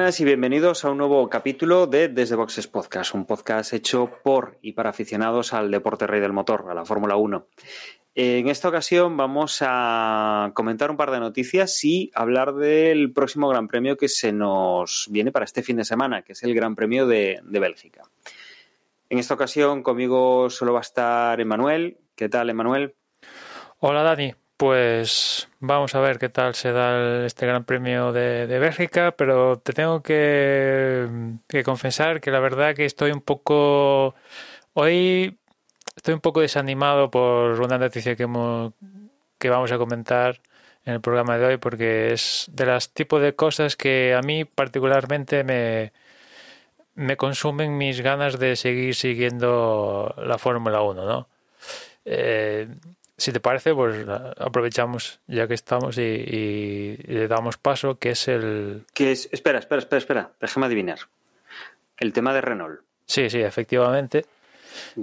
buenas y bienvenidos a un nuevo capítulo de Desde Boxes Podcast, un podcast hecho por y para aficionados al deporte rey del motor, a la Fórmula 1. En esta ocasión vamos a comentar un par de noticias y hablar del próximo Gran Premio que se nos viene para este fin de semana, que es el Gran Premio de, de Bélgica. En esta ocasión conmigo solo va a estar Emanuel. ¿Qué tal, Emanuel? Hola, Dani. Pues vamos a ver qué tal se da este Gran Premio de, Bélgica, pero te tengo que, confesar que la verdad que estoy un poco... Hoy estoy un poco desanimado por una noticia que vamos a comentar en el programa de hoy, porque es de las tipos de cosas que a mí particularmente me, me consumen mis ganas de seguir siguiendo la Fórmula 1, ¿no? Eh, si te parece, pues aprovechamos ya que estamos y, y, y, le damos paso, que es el... Que es, espera, espera, espera, espera, déjame adivinar. El tema de Renault. Sí, sí, efectivamente.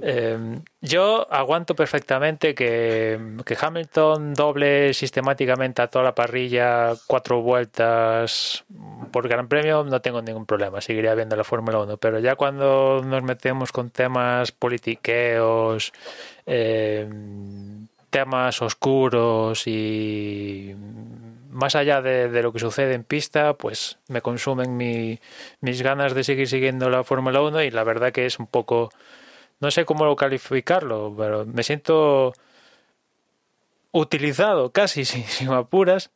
Eh, yo aguanto perfectamente que, que, Hamilton doble sistemáticamente a toda la parrilla cuatro vueltas por Gran Premio, no tengo ningún problema, seguiría viendo la Fórmula 1, pero ya cuando nos metemos con temas politiqueos, eh, temas oscuros y más allá de, lo que sucede en pista, pues me consumen mi, mis ganas de seguir siguiendo la Fórmula 1 y la verdad que es un poco, no sé cómo calificarlo, pero me siento utilizado casi, sin, sin apuras,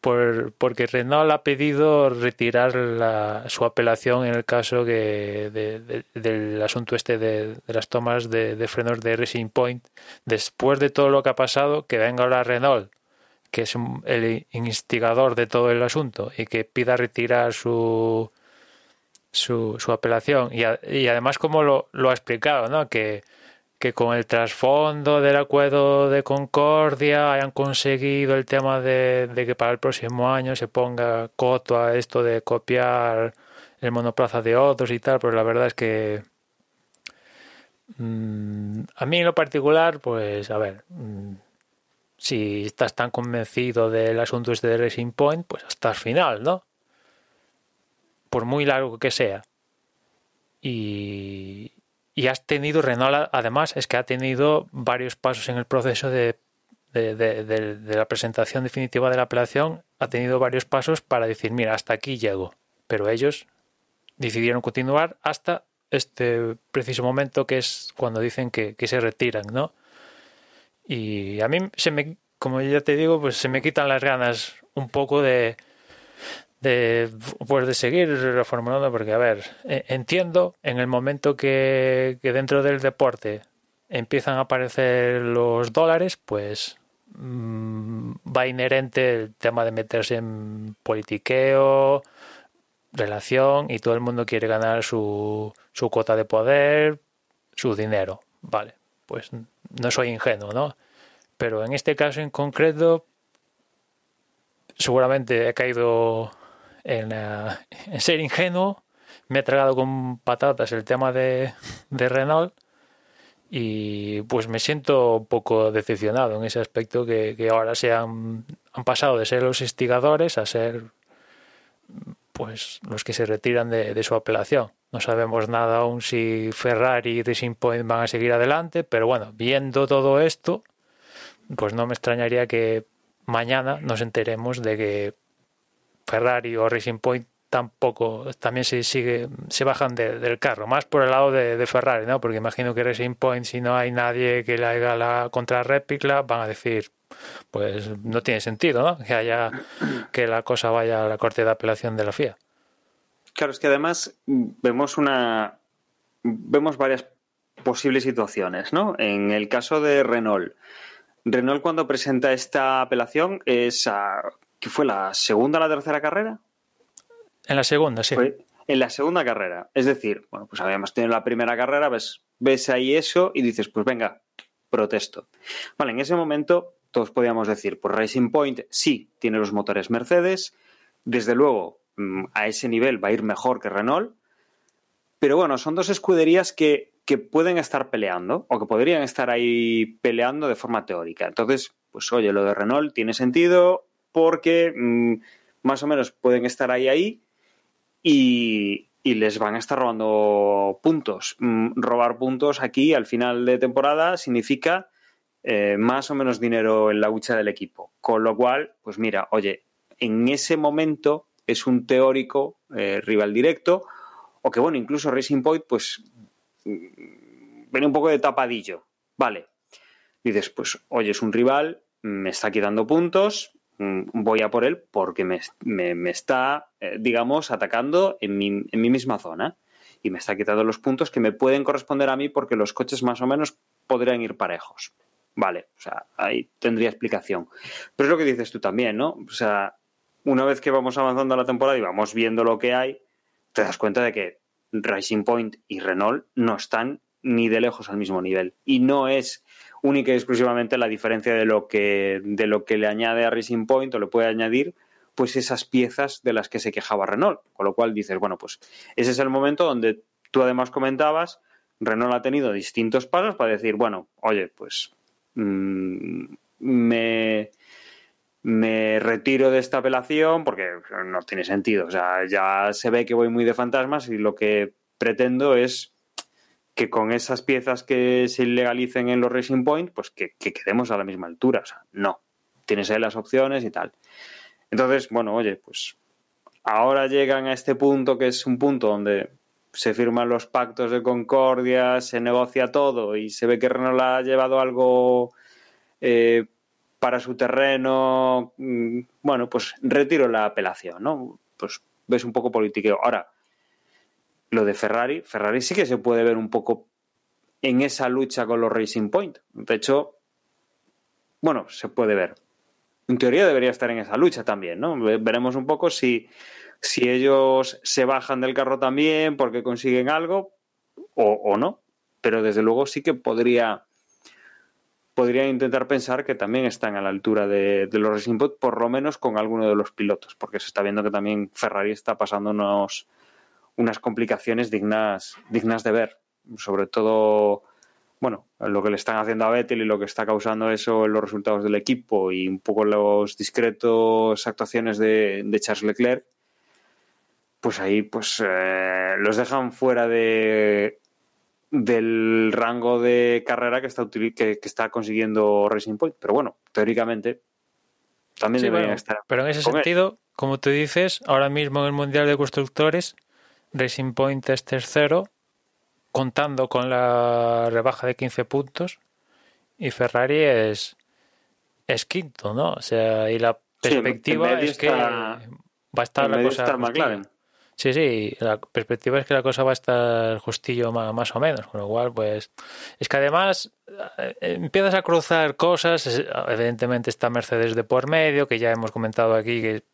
por, porque Renault ha pedido retirar la, su apelación en el caso que de, de, del asunto este de, las tomas de, frenos de Racing Point. Después de todo lo que ha pasado, que venga ahora Renault, que es el instigador de todo el asunto, y que pida retirar su, su, su apelación. Y, a, y además, como lo, lo ha explicado, ¿no? que que con el trasfondo del acuerdo de Concordia hayan conseguido el tema de, que para el próximo año se ponga coto a esto de copiar el monoplaza de otros y tal, pero la verdad es que mmm, a mí en lo particular, pues a ver, mmm, si estás tan convencido del asunto este de Racing Point, pues hasta el final, ¿no? Por muy largo que sea. Y, y has tenido, Renault además, es que ha tenido varios pasos en el proceso de, de, la presentación definitiva de la apelación, ha tenido varios pasos para decir, mira, hasta aquí llego. Pero ellos decidieron continuar hasta este preciso momento que es cuando dicen que, que se retiran, ¿no? Y a mí se me, como ya te digo, pues se me quitan las ganas un poco de, de pues de seguir reformulando porque a ver entiendo en el momento que, que dentro del deporte empiezan a aparecer los dólares pues mmm, va inherente el tema de meterse en politiqueo relación y todo el mundo quiere ganar su, su cuota de poder su dinero vale pues no soy ingenuo no pero en este caso en concreto seguramente he caído en, uh, en, ser ingenuo, me he tragado con patatas el tema de, de, Renault y pues me siento un poco decepcionado en ese aspecto que, que ahora se han, han, pasado de ser los instigadores a ser pues los que se retiran de, de, su apelación. No sabemos nada aún si Ferrari y Racing Point van a seguir adelante, pero bueno, viendo todo esto, pues no me extrañaría que mañana nos enteremos de que Ferrari o Racing Point tampoco también se sigue se bajan de, del carro más por el lado de, de, Ferrari no porque imagino que Racing Point si no hay nadie que le haga la contrarréplica van a decir pues no tiene sentido no que haya que la cosa vaya a la corte de apelación de la FIA. Claro es que además vemos una vemos varias posibles situaciones no en el caso de Renault. Renault cuando presenta esta apelación es a que fue la segunda o la tercera carrera. En la segunda, sí. Fue en la segunda carrera. Es decir, bueno, pues habíamos tenido la primera carrera, ves, ves ahí eso y dices, pues venga, protesto. Vale, en ese momento todos podíamos decir, pues Racing Point sí tiene los motores Mercedes, desde luego mm, a ese nivel va a ir mejor que Renault, pero bueno, son dos escuderías que, que pueden estar peleando o que podrían estar ahí peleando de forma teórica. Entonces, pues oye, lo de Renault tiene sentido porque mm, más o menos pueden estar ahí ahí y, les van a estar robando puntos. Mm, robar puntos aquí al final de temporada significa eh, más o menos dinero en la hucha del equipo. Con lo cual, pues mira, oye, en ese momento es un teórico eh, rival directo o que bueno, incluso Racing Point pues mm, viene un poco de tapadillo. Vale. Dices, pues oye, es un rival, me está quitando puntos, voy a por él porque me, está, eh, digamos, atacando en mi, en mi misma zona y me está quitando los puntos que me pueden corresponder a mí porque los coches más o menos podrían ir parejos. Vale, o sea, ahí tendría explicación. Pero es lo que dices tú también, ¿no? O sea, una vez que vamos avanzando la temporada y vamos viendo lo que hay, te das cuenta de que Racing Point y Renault no están ni de lejos al mismo nivel. Y no es única y exclusivamente la diferencia de lo que, de lo que le añade a Racing Point o le puede añadir pues esas piezas de las que se quejaba Renault. Con lo cual dices, bueno, pues ese es el momento donde tú además comentabas, Renault ha tenido distintos pasos para decir, bueno, oye, pues mmm, me, me retiro de esta apelación porque no tiene sentido. O sea, ya se ve que voy muy de fantasmas y lo que pretendo es que con esas piezas que se ilegalicen en los Racing Point, pues que, quedemos a la misma altura. O sea, no. Tienes ahí las opciones y tal. Entonces, bueno, oye, pues ahora llegan a este punto que es un punto donde se firman los pactos de concordia, se negocia todo y se ve que Renault ha llevado algo eh, para su terreno, mm, bueno, pues retiro la apelación, ¿no? Pues ves un poco politiqueo. Ahora, lo de Ferrari, Ferrari sí que se puede ver un poco en esa lucha con los Racing Point. De hecho, bueno, se puede ver. En teoría debería estar en esa lucha también, ¿no? Veremos un poco si, si ellos se bajan del carro también porque consiguen algo o, no. Pero desde luego sí que podría podría intentar pensar que también están a la altura de, los Racing Point, por lo menos con alguno de los pilotos, porque se está viendo que también Ferrari está pasando unos, unas complicaciones dignas, dignas de ver. Sobre todo, bueno, lo que le están haciendo a Vettel y lo que está causando eso en los resultados del equipo y un poco los discretos actuaciones de, Charles Leclerc, pues ahí pues eh, los dejan fuera de del rango de carrera que está, que, está consiguiendo Racing Point. Pero bueno, teóricamente también deberían estar. Pero en ese sentido, como tú dices, ahora mismo en el Mundial de Constructores, Racing Point es tercero, contando con la rebaja de 15 puntos, y Ferrari es, es quinto, ¿no? O sea, y la perspectiva es que va a estar la cosa. Sí, sí, la perspectiva es que la cosa va a estar justillo más, o menos, con lo cual, pues, es que además eh, empiezas a cruzar cosas, evidentemente está Mercedes de por medio, que ya hemos comentado aquí, que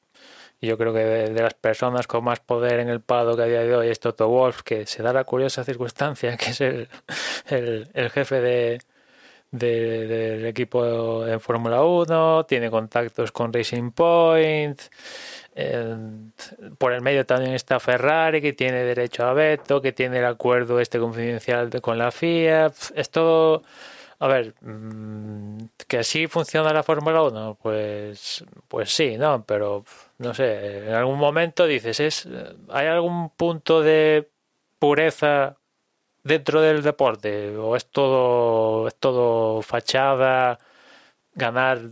yo creo que de, las personas con más poder en el que a día de hoy es Toto Wolf, que se da la curiosa circunstancia que es el, el, jefe de, del equipo en Fórmula 1, tiene contactos con Racing Point, por el medio también está Ferrari, que tiene derecho a veto, que tiene el acuerdo este confidencial con la FIA. Es todo. A ver, mm, que así funciona la Fórmula 1, pues, pues sí, ¿no? Pero no sé, en algún momento dices, ¿es, ¿hay algún punto de pureza dentro del deporte? ¿O es todo, es todo fachada, ganar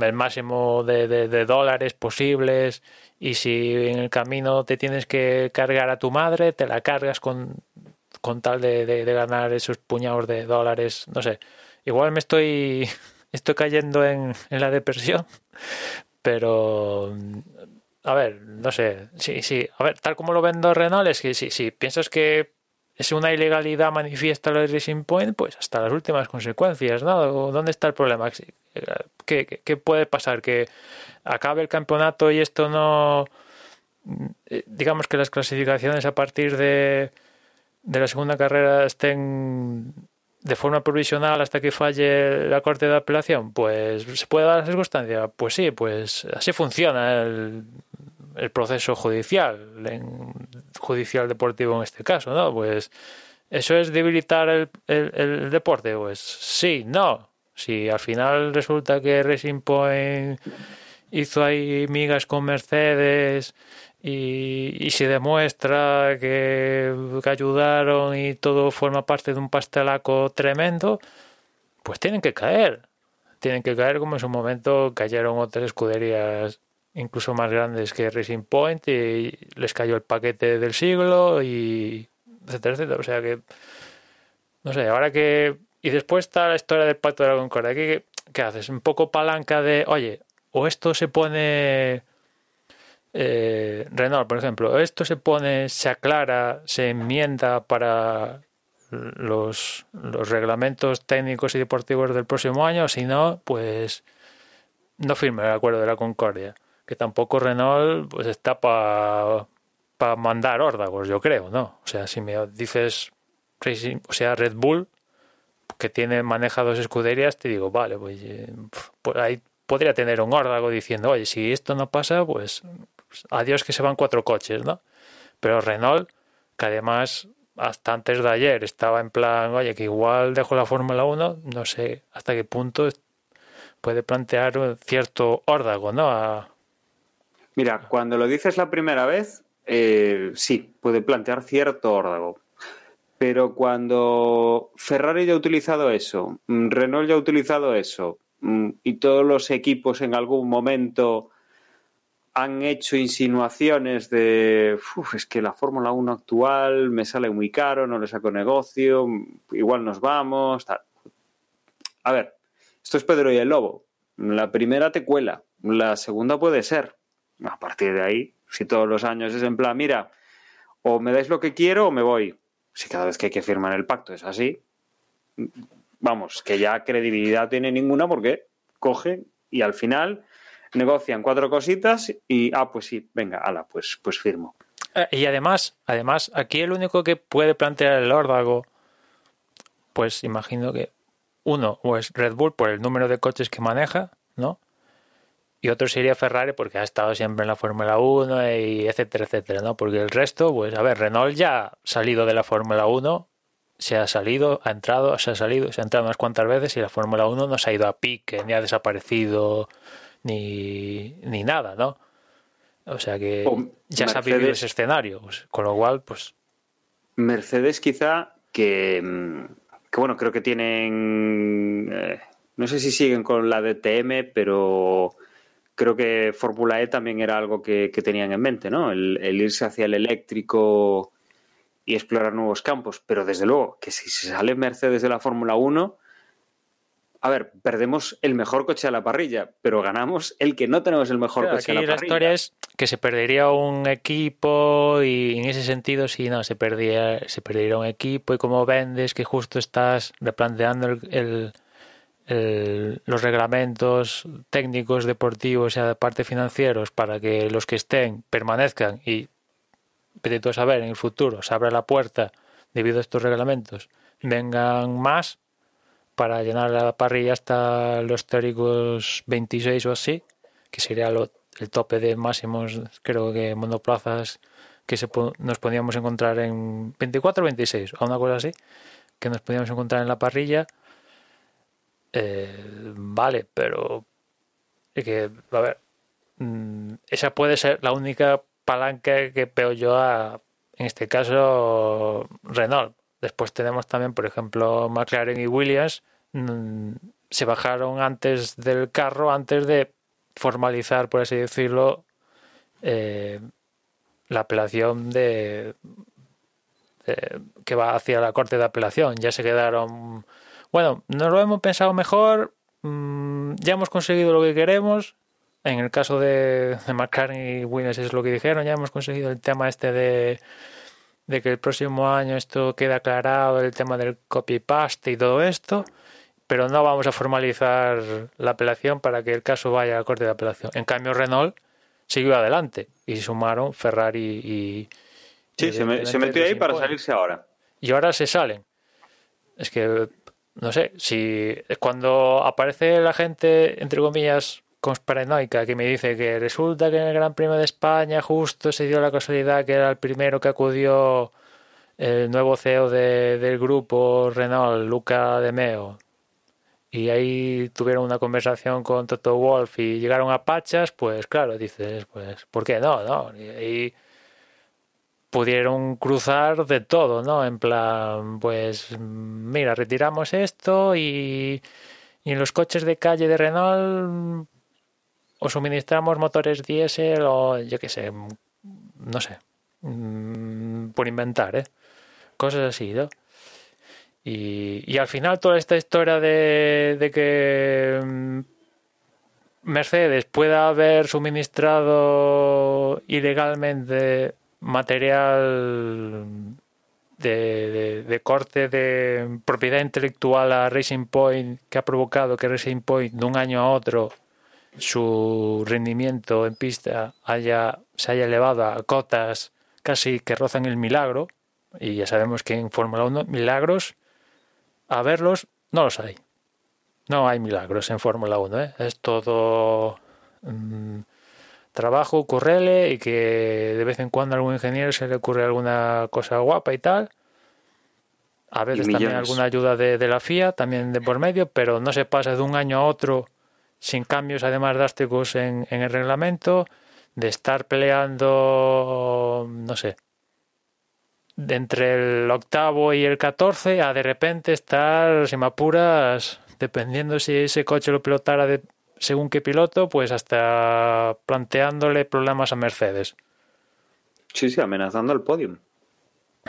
el máximo de, dólares posibles y si en el camino te tienes que cargar a tu madre, te la cargas con, con tal de, ganar esos puñados de dólares, no sé. Igual me estoy, estoy cayendo en, en la depresión, pero a ver, no sé, sí, sí, a ver, tal como lo vendo Renault es que si, si piensas que es una ilegalidad manifiesta lo de Racing Point, pues hasta las últimas consecuencias, ¿no? ¿Dónde está el problema? ¿Qué, puede pasar? ¿Que acabe el campeonato y esto no... Digamos que las clasificaciones a partir de, de la segunda carrera estén de forma provisional hasta que falle la corte de apelación, pues se puede dar la circunstancia. Pues sí, pues así funciona el, el proceso judicial, judicial deportivo en este caso, ¿no? Pues eso es debilitar el, el, deporte, pues sí, no. Si al final resulta que Racing Point hizo ahí migas con Mercedes y, y se demuestra que, que, ayudaron y todo forma parte de un pastelaco tremendo, pues tienen que caer. Tienen que caer como en su momento cayeron otras escuderías incluso más grandes que Racing Point y les cayó el paquete del siglo y etcétera, etcétera. O sea que, no sé, ahora que... Y después está la historia del Pacto de la Concordia. ¿Qué, qué haces? Un poco palanca de, oye, o esto se pone... Eh, Renault, por ejemplo, esto se pone, se aclara, se enmienda para los, reglamentos técnicos y deportivos del próximo año, si no, pues no firme el acuerdo de la Concordia que tampoco Renault pues está para pa mandar órdagos, yo creo, ¿no? O sea, si me dices o sea, Red Bull, que tiene maneja dos escuderías, te digo, vale, pues, eh, pues ahí podría tener un órdago diciendo, oye, si esto no pasa, pues adiós que se van cuatro coches, ¿no? Pero Renault, que además hasta antes de ayer estaba en plan, oye, que igual dejo la Fórmula 1, no sé hasta qué punto puede plantear un cierto órdago, ¿no? Mira, cuando lo dices la primera vez, eh, sí, puede plantear cierto órdago. Pero cuando Ferrari ya ha utilizado eso, mm, Renault ya ha utilizado eso, mm, y todos los equipos en algún momento han hecho insinuaciones de es que la Fórmula 1 actual me sale muy caro, no le saco negocio, igual nos vamos, tal. A ver, esto es Pedro y el Lobo. La primera te cuela, la segunda puede ser. A partir de ahí, si todos los años es en plan, mira, o me dais lo que quiero o me voy. Si cada vez que hay que firmar el pacto es así, vamos, que ya credibilidad tiene ninguna porque cogen y al final negocian cuatro cositas y, ah, pues sí, venga, ala, pues, pues firmo. Eh, y además, además, aquí el único que puede plantear el órdago, pues imagino que uno o es Red Bull por el número de coches que maneja, ¿no? y otro sería Ferrari porque ha estado siempre en la Fórmula 1 y etcétera, etcétera, ¿no? Porque el resto, pues a ver, Renault ya ha salido de la Fórmula 1, se ha salido, ha entrado, se ha salido, se ha entrado unas cuantas veces y la Fórmula 1 no se ha ido a pique, ni ha desaparecido, ni, ni nada, ¿no? O sea que ya se ha vivido ese escenario, pues, con lo cual, pues... Mercedes quizá que, mm, que bueno, creo que tienen... Eh, no sé si siguen con la DTM, pero creo que Fórmula E también era algo que, tenían en mente, ¿no? El, irse hacia el eléctrico y explorar nuevos campos. Pero desde luego que si se sale Mercedes de la Fórmula 1, a ver, perdemos el mejor coche a la parrilla, pero ganamos el que no tenemos el mejor coche a la, parrilla. La historia es que se perdería un equipo y en ese sentido sí, no, se perdía, se perdería un equipo y como vendes que justo estás replanteando el los reglamentos técnicos, deportivos y aparte financieros para que los que estén permanezcan y, a saber, en el futuro se abra la puerta debido a estos reglamentos, vengan más para llenar la parrilla hasta los teóricos 26 o así, que sería el tope de máximos, creo que monoplazas que se, nos podíamos encontrar en 24 o 26, o una cosa así, que nos podíamos encontrar en la parrilla eh, vale, pero que, a ver, mm, esa puede ser la única palanca que veo yo a, en este caso, Renault. Después tenemos también, por ejemplo, McLaren y Williams mm, se bajaron antes del carro, antes de formalizar, por así decirlo, eh, la apelación de, que va hacia la corte de apelación. Ya se quedaron bueno, nos lo hemos pensado mejor, mm, ya hemos conseguido lo que queremos. En el caso de, McCartney y Williams es lo que dijeron, ya hemos conseguido el tema este de, de que el próximo año esto queda aclarado, el tema del copy-paste y todo esto, pero no vamos a formalizar la apelación para que el caso vaya a la corte de apelación. En cambio, Renault siguió adelante y sumaron Ferrari y... Sí, se, se metió ahí para salirse ahora. Y ahora se salen. Es que no sé, si cuando aparece la gente, entre comillas, conspiranoica que me dice que resulta que en el Gran Premio de España justo se dio la casualidad que era el primero que acudió el nuevo CEO de, del grupo Renault, Luca De Meo, y ahí tuvieron una conversación con Toto Wolf y llegaron a Pachas, pues claro, dices, pues, ¿por qué no? no? Y ahí pudieron cruzar de todo, ¿no? En plan, pues, mira, retiramos esto y, y en los coches de calle de Renault o suministramos motores diésel o yo qué sé, no sé, mm, por inventar, ¿eh? Cosas así, ¿no? Y, y al final toda esta historia de, de que mm, Mercedes pueda haber suministrado ilegalmente material de, de, corte de propiedad intelectual a Racing Point que ha provocado que Racing Point de un año a otro su rendimiento en pista haya, se haya elevado a cotas casi que rozan el milagro, y ya sabemos que en Fórmula 1 milagros, a verlos, no los hay. No hay milagros en Fórmula 1, ¿eh? es todo mmm, trabajo, currele y que de vez en cuando a algún ingeniero se le ocurre alguna cosa guapa y tal. A veces también alguna ayuda de, de la FIA, también de por medio, pero no se pasa de un año a otro sin cambios además drásticos en, en el reglamento, de estar peleando, no sé, de entre el octavo y el catorce a de repente estar, si me apuras, dependiendo si ese coche lo pilotara de según qué piloto, pues hasta planteándole problemas a Mercedes. Sí, sí, amenazando el podium.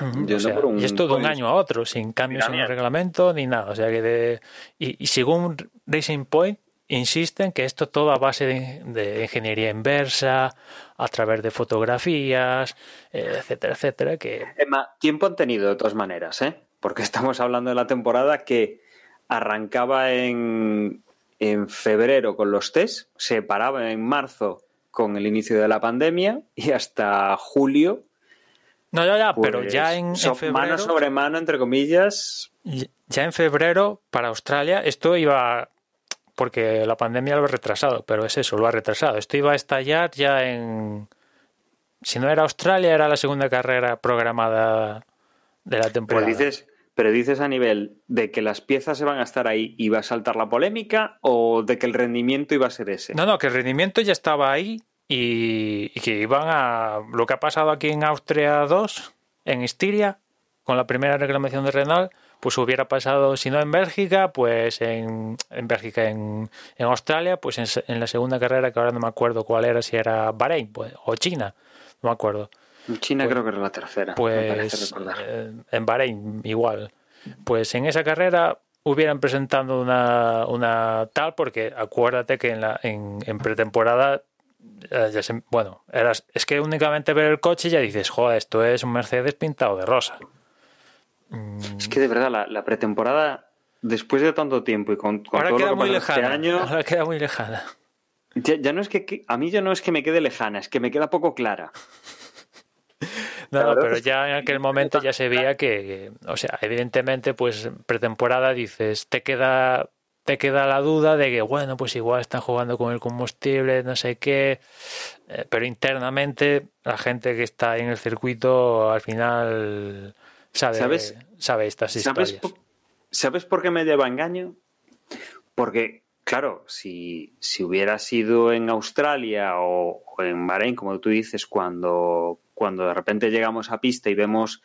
O sea, y esto de un año a otro, sin cambios en el reglamento ni nada. O sea que de, y, y según Racing Point, insisten que esto todo a base de, de, ingeniería inversa, a través de fotografías, eh, etcétera, etcétera. Que... Emma, tiempo han tenido de todas maneras, ¿eh? porque estamos hablando de la temporada que arrancaba en, en febrero con los test, se paraba en marzo con el inicio de la pandemia y hasta julio. No, ya, ya, pues, pero ya en, en febrero. Mano sobre mano, entre comillas. Ya en febrero, para Australia, esto iba porque la pandemia lo ha retrasado, pero es eso, lo ha retrasado. Esto iba a estallar ya en... Si no era Australia, era la segunda carrera programada de la temporada. Pero dices, pero dices a nivel de que las piezas se van a estar ahí y va a saltar la polémica o de que el rendimiento iba a ser ese. No, no, que el rendimiento ya estaba ahí y, y que iban a... Lo que ha pasado aquí en Austria 2, en Estiria, con la primera reclamación de Renault, pues hubiera pasado, si no en Bélgica, pues en, en Bélgica, en, en Australia, pues en, en, la segunda carrera, que ahora no me acuerdo cuál era, si era Bahrein pues, o China, no me acuerdo. China pues, creo que era la tercera. Pues eh, en Bahrein igual. Pues en esa carrera hubieran presentado una, una tal, porque acuérdate que en, la, en, en pretemporada eh, bueno, eras, es que únicamente ver el coche ya dices, joder, esto es un Mercedes pintado de rosa. Es que de verdad, la, la pretemporada, después de tanto tiempo y con, con ahora todo queda lo que muy pasó lejana. este año, Ahora queda muy lejana. ya, ya, no es que a mí ya no es que me quede lejana, es que me queda poco clara. No, no, pero ya en aquel momento ya se veía que, o sea, evidentemente, pues pretemporada dices, te queda te queda la duda de que, bueno, pues igual están jugando con el combustible, no sé qué, eh, pero internamente la gente que está en el circuito al final sabe, ¿Sabes? sabe estas ¿Sabes historias. por, ¿Sabes por qué me lleva engaño? Porque, claro, si, si hubiera sido en Australia o, o, en Bahrein, como tú dices, cuando, cuando de repente llegamos a pista y vemos,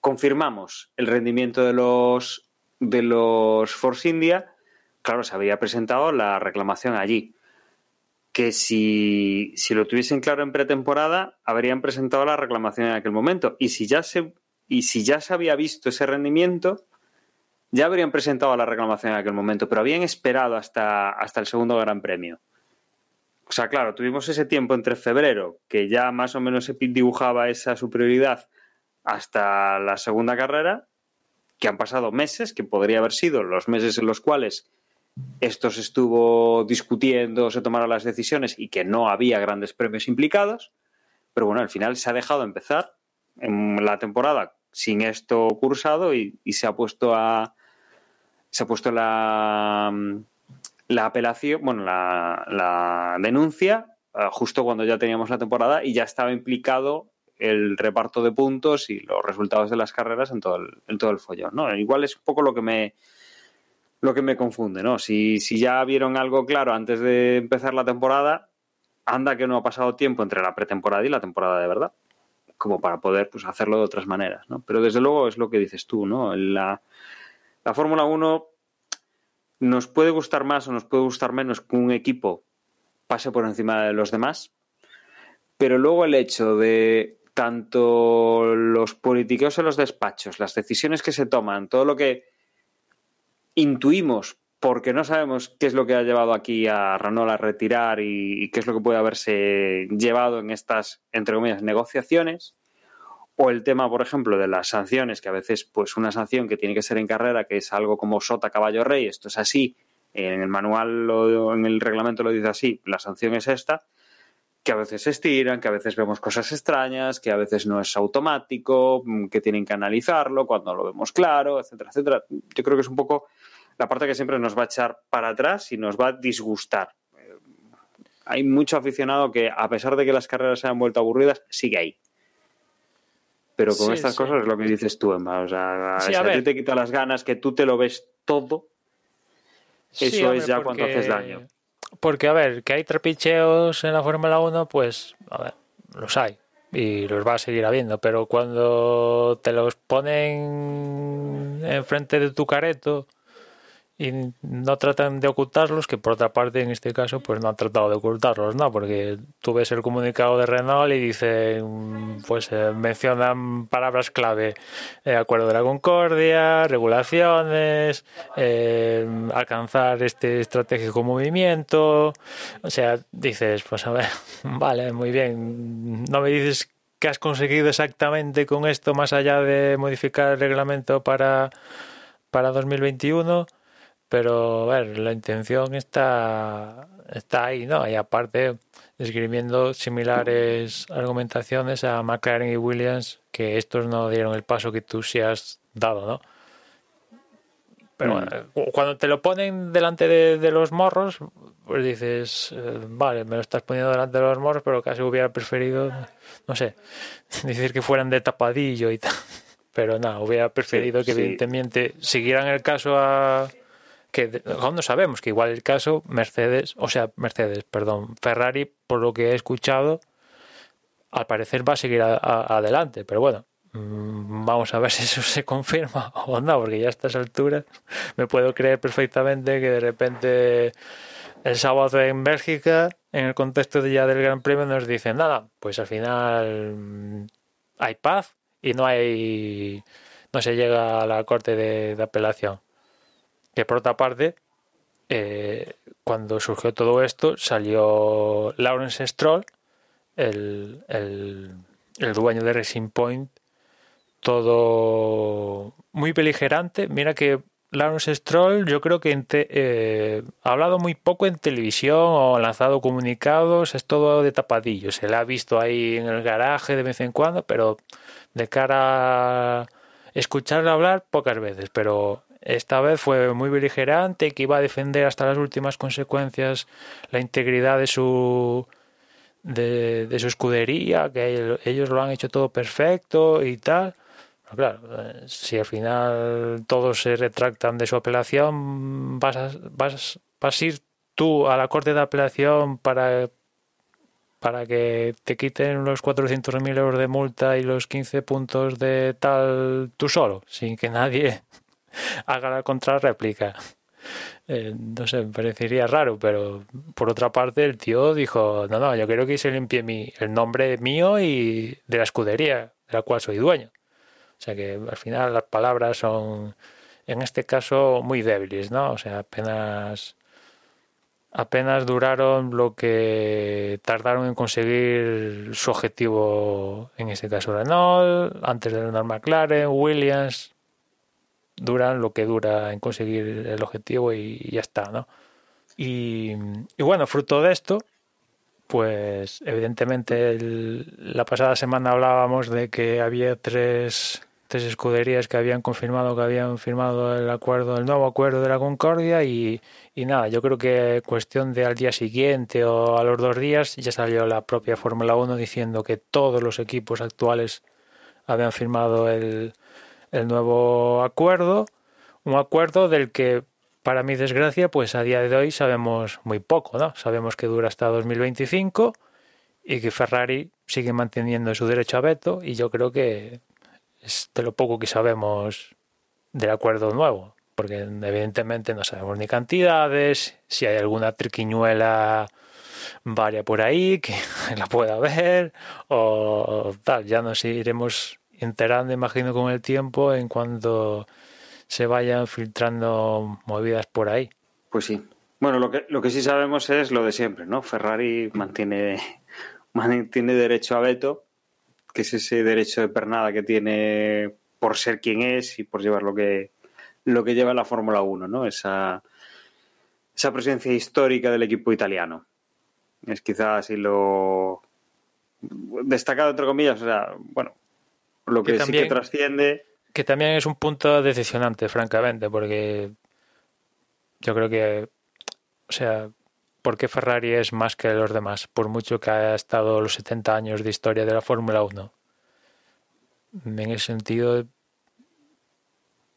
confirmamos el rendimiento de los, de los Force India, claro, se había presentado la reclamación allí. Que si, si lo tuviesen claro en pretemporada, habrían presentado la reclamación en aquel momento. Y si ya se y si ya se había visto ese rendimiento, ya habrían presentado la reclamación en aquel momento, pero habían esperado hasta, hasta el segundo Gran Premio. O sea, claro, tuvimos ese tiempo entre febrero, que ya más o menos se dibujaba esa superioridad, hasta la segunda carrera, que han pasado meses, que podría haber sido los meses en los cuales esto se estuvo discutiendo, se tomaron las decisiones y que no había grandes premios implicados, pero bueno, al final se ha dejado empezar en la temporada sin esto cursado y, se ha puesto a se ha puesto la, la apelación, bueno, la, la denuncia uh, justo cuando ya teníamos la temporada y ya estaba implicado el reparto de puntos y los resultados de las carreras en todo el, en todo el follón, ¿no? Igual es un poco lo que me lo que me confunde, ¿no? Si, si ya vieron algo claro antes de empezar la temporada, anda que no ha pasado tiempo entre la pretemporada y la temporada de verdad, como para poder pues, hacerlo de otras maneras, ¿no? Pero desde luego es lo que dices tú, ¿no? La, la Fórmula 1 nos puede gustar más o nos puede gustar menos que un equipo pase por encima de los demás, pero luego el hecho de tanto los politiqueos en los despachos, las decisiones que se toman, todo lo que intuimos, porque no sabemos qué es lo que ha llevado aquí a Renault a retirar y, qué es lo que puede haberse llevado en estas, entre comillas, negociaciones, o el tema, por ejemplo, de las sanciones, que a veces, pues una sanción que tiene que ser en carrera, que es algo como sota, caballo, rey, esto es así, en el manual o en el reglamento lo dice así, la sanción es esta, que a veces se estiran, que a veces vemos cosas extrañas, que a veces no es automático, mm, que tienen que analizarlo cuando lo vemos claro, etcétera, etcétera. Yo creo que es un poco la parte que siempre nos va a echar para atrás y nos va a disgustar. Hay mucho aficionado que, a pesar de que las carreras se han vuelto aburridas, sigue ahí. Pero con Sí, estas sí. cosas es lo que dices tú, Emma. O sea, Sí, si a a, ti te quita las ganas que tú te lo ves todo, Eso es ya cuando haces daño. Porque, a ver, que hay trapicheos en la Fórmula 1, pues, a ver, los hay. Y los va a seguir habiendo. Pero cuando te los ponen enfrente de tu careto y no tratan de ocultarlos, que por otra parte, en este caso, pues no han tratado de ocultarlos, ¿no? Porque tú ves el comunicado de Renault y dicen, pues eh, mencionan palabras clave. eh, acuerdo de la concordia, regulaciones, eh, alcanzar este estratégico movimiento. O sea, dices, pues a ver, vale, muy bien. No me dices qué has conseguido exactamente con esto más allá de modificar el reglamento para, para 2021. Pero, a ver, la intención está, está ahí, ¿no? Y aparte, esgrimiendo similares argumentaciones a McLaren y Williams, que estos no dieron el paso que tú sí has dado, ¿no? Pero Mm. bueno, cu- cuando te lo ponen delante de, de los morros, pues dices, eh, vale, me lo estás poniendo delante de los morros, pero casi hubiera preferido, no sé, decir que fueran de tapadillo y tal. Pero nada, hubiera preferido Sí, que sí. evidentemente siguieran el caso a que aún no sabemos que igual el caso Mercedes, o sea, Mercedes, perdón, Ferrari, por lo que he escuchado, al parecer va a seguir a- adelante, pero bueno, mm, vamos a ver si eso se confirma o no, porque ya a estas alturas me puedo creer perfectamente que de repente el sábado en Bélgica, en el contexto de ya del Gran Premio, nos dicen nada, pues al final mm, hay paz y no hay no se llega a la corte de apelación. Que por otra parte, eh, cuando surgió todo esto, salió Lawrence Stroll, el, el, dueño de Racing Point, todo muy beligerante. Mira que Lawrence Stroll, yo creo que te- eh, ha hablado muy poco en televisión o lanzado comunicados, es todo de tapadillo. Se le ha visto ahí en el garaje de vez en cuando, pero de cara a escucharle hablar pocas veces. Pero esta vez fue muy beligerante, que iba a defender hasta las últimas consecuencias la integridad de su de, de su escudería, que el- ellos lo han hecho todo perfecto y tal. Claro, eh, si al final todos se retractan de su apelación, vas a, vas, vas a ir tú a la corte de apelación para, para que te quiten los 400.000 euros de multa y los 15 puntos de tal tú solo, sin que nadie haga la contrarréplica. Eh, no sé, me parecería raro, pero por otra parte el tío dijo, no, no, yo quiero que se limpie mi, el nombre mío y de la escudería de la cual soy dueño. O sea que al final las palabras son, en este caso, muy débiles, ¿no? O sea, apenas apenas duraron lo que tardaron en conseguir su objetivo, en este caso Renault, antes de Renault McLaren, Williams, duran lo que dura en conseguir el objetivo y, ya está, ¿no? Y, y bueno, fruto de esto, pues evidentemente el- la pasada semana hablábamos de que había tres tres escuderías que habían confirmado que habían firmado el acuerdo, el nuevo acuerdo de la Concordia y, y nada, yo creo que cuestión de al día siguiente o a los dos días ya salió la propia Fórmula 1 diciendo que todos los equipos actuales habían firmado el, el nuevo acuerdo, un acuerdo del que para mi desgracia, pues a día de hoy sabemos muy poco, ¿no? Sabemos que dura hasta 2025 y que Ferrari sigue manteniendo su derecho a veto y yo creo que es de lo poco que sabemos del acuerdo nuevo, porque evidentemente no sabemos ni cantidades, si hay alguna triquiñuela varia por ahí que la pueda ver o tal, ya nos iremos enterando, imagino, con el tiempo en cuanto se vayan filtrando movidas por ahí. Pues sí. Bueno, lo que, lo que sí sabemos es lo de siempre, ¿no? Ferrari mantiene, mantiene derecho a veto, que es ese derecho de pernada que tiene por ser quien es y por llevar lo que, lo que lleva la Fórmula 1, ¿no? Esa, esa presencia histórica del equipo italiano. Es quizás así lo destacado, entre comillas, o sea, bueno, lo que, sí que trasciende que también es un punto decepcionante, francamente, porque yo creo que, o sea, ¿por qué Ferrari es más que los demás? Por mucho que haya estado los 70 años de historia de la Fórmula 1. En ese sentido,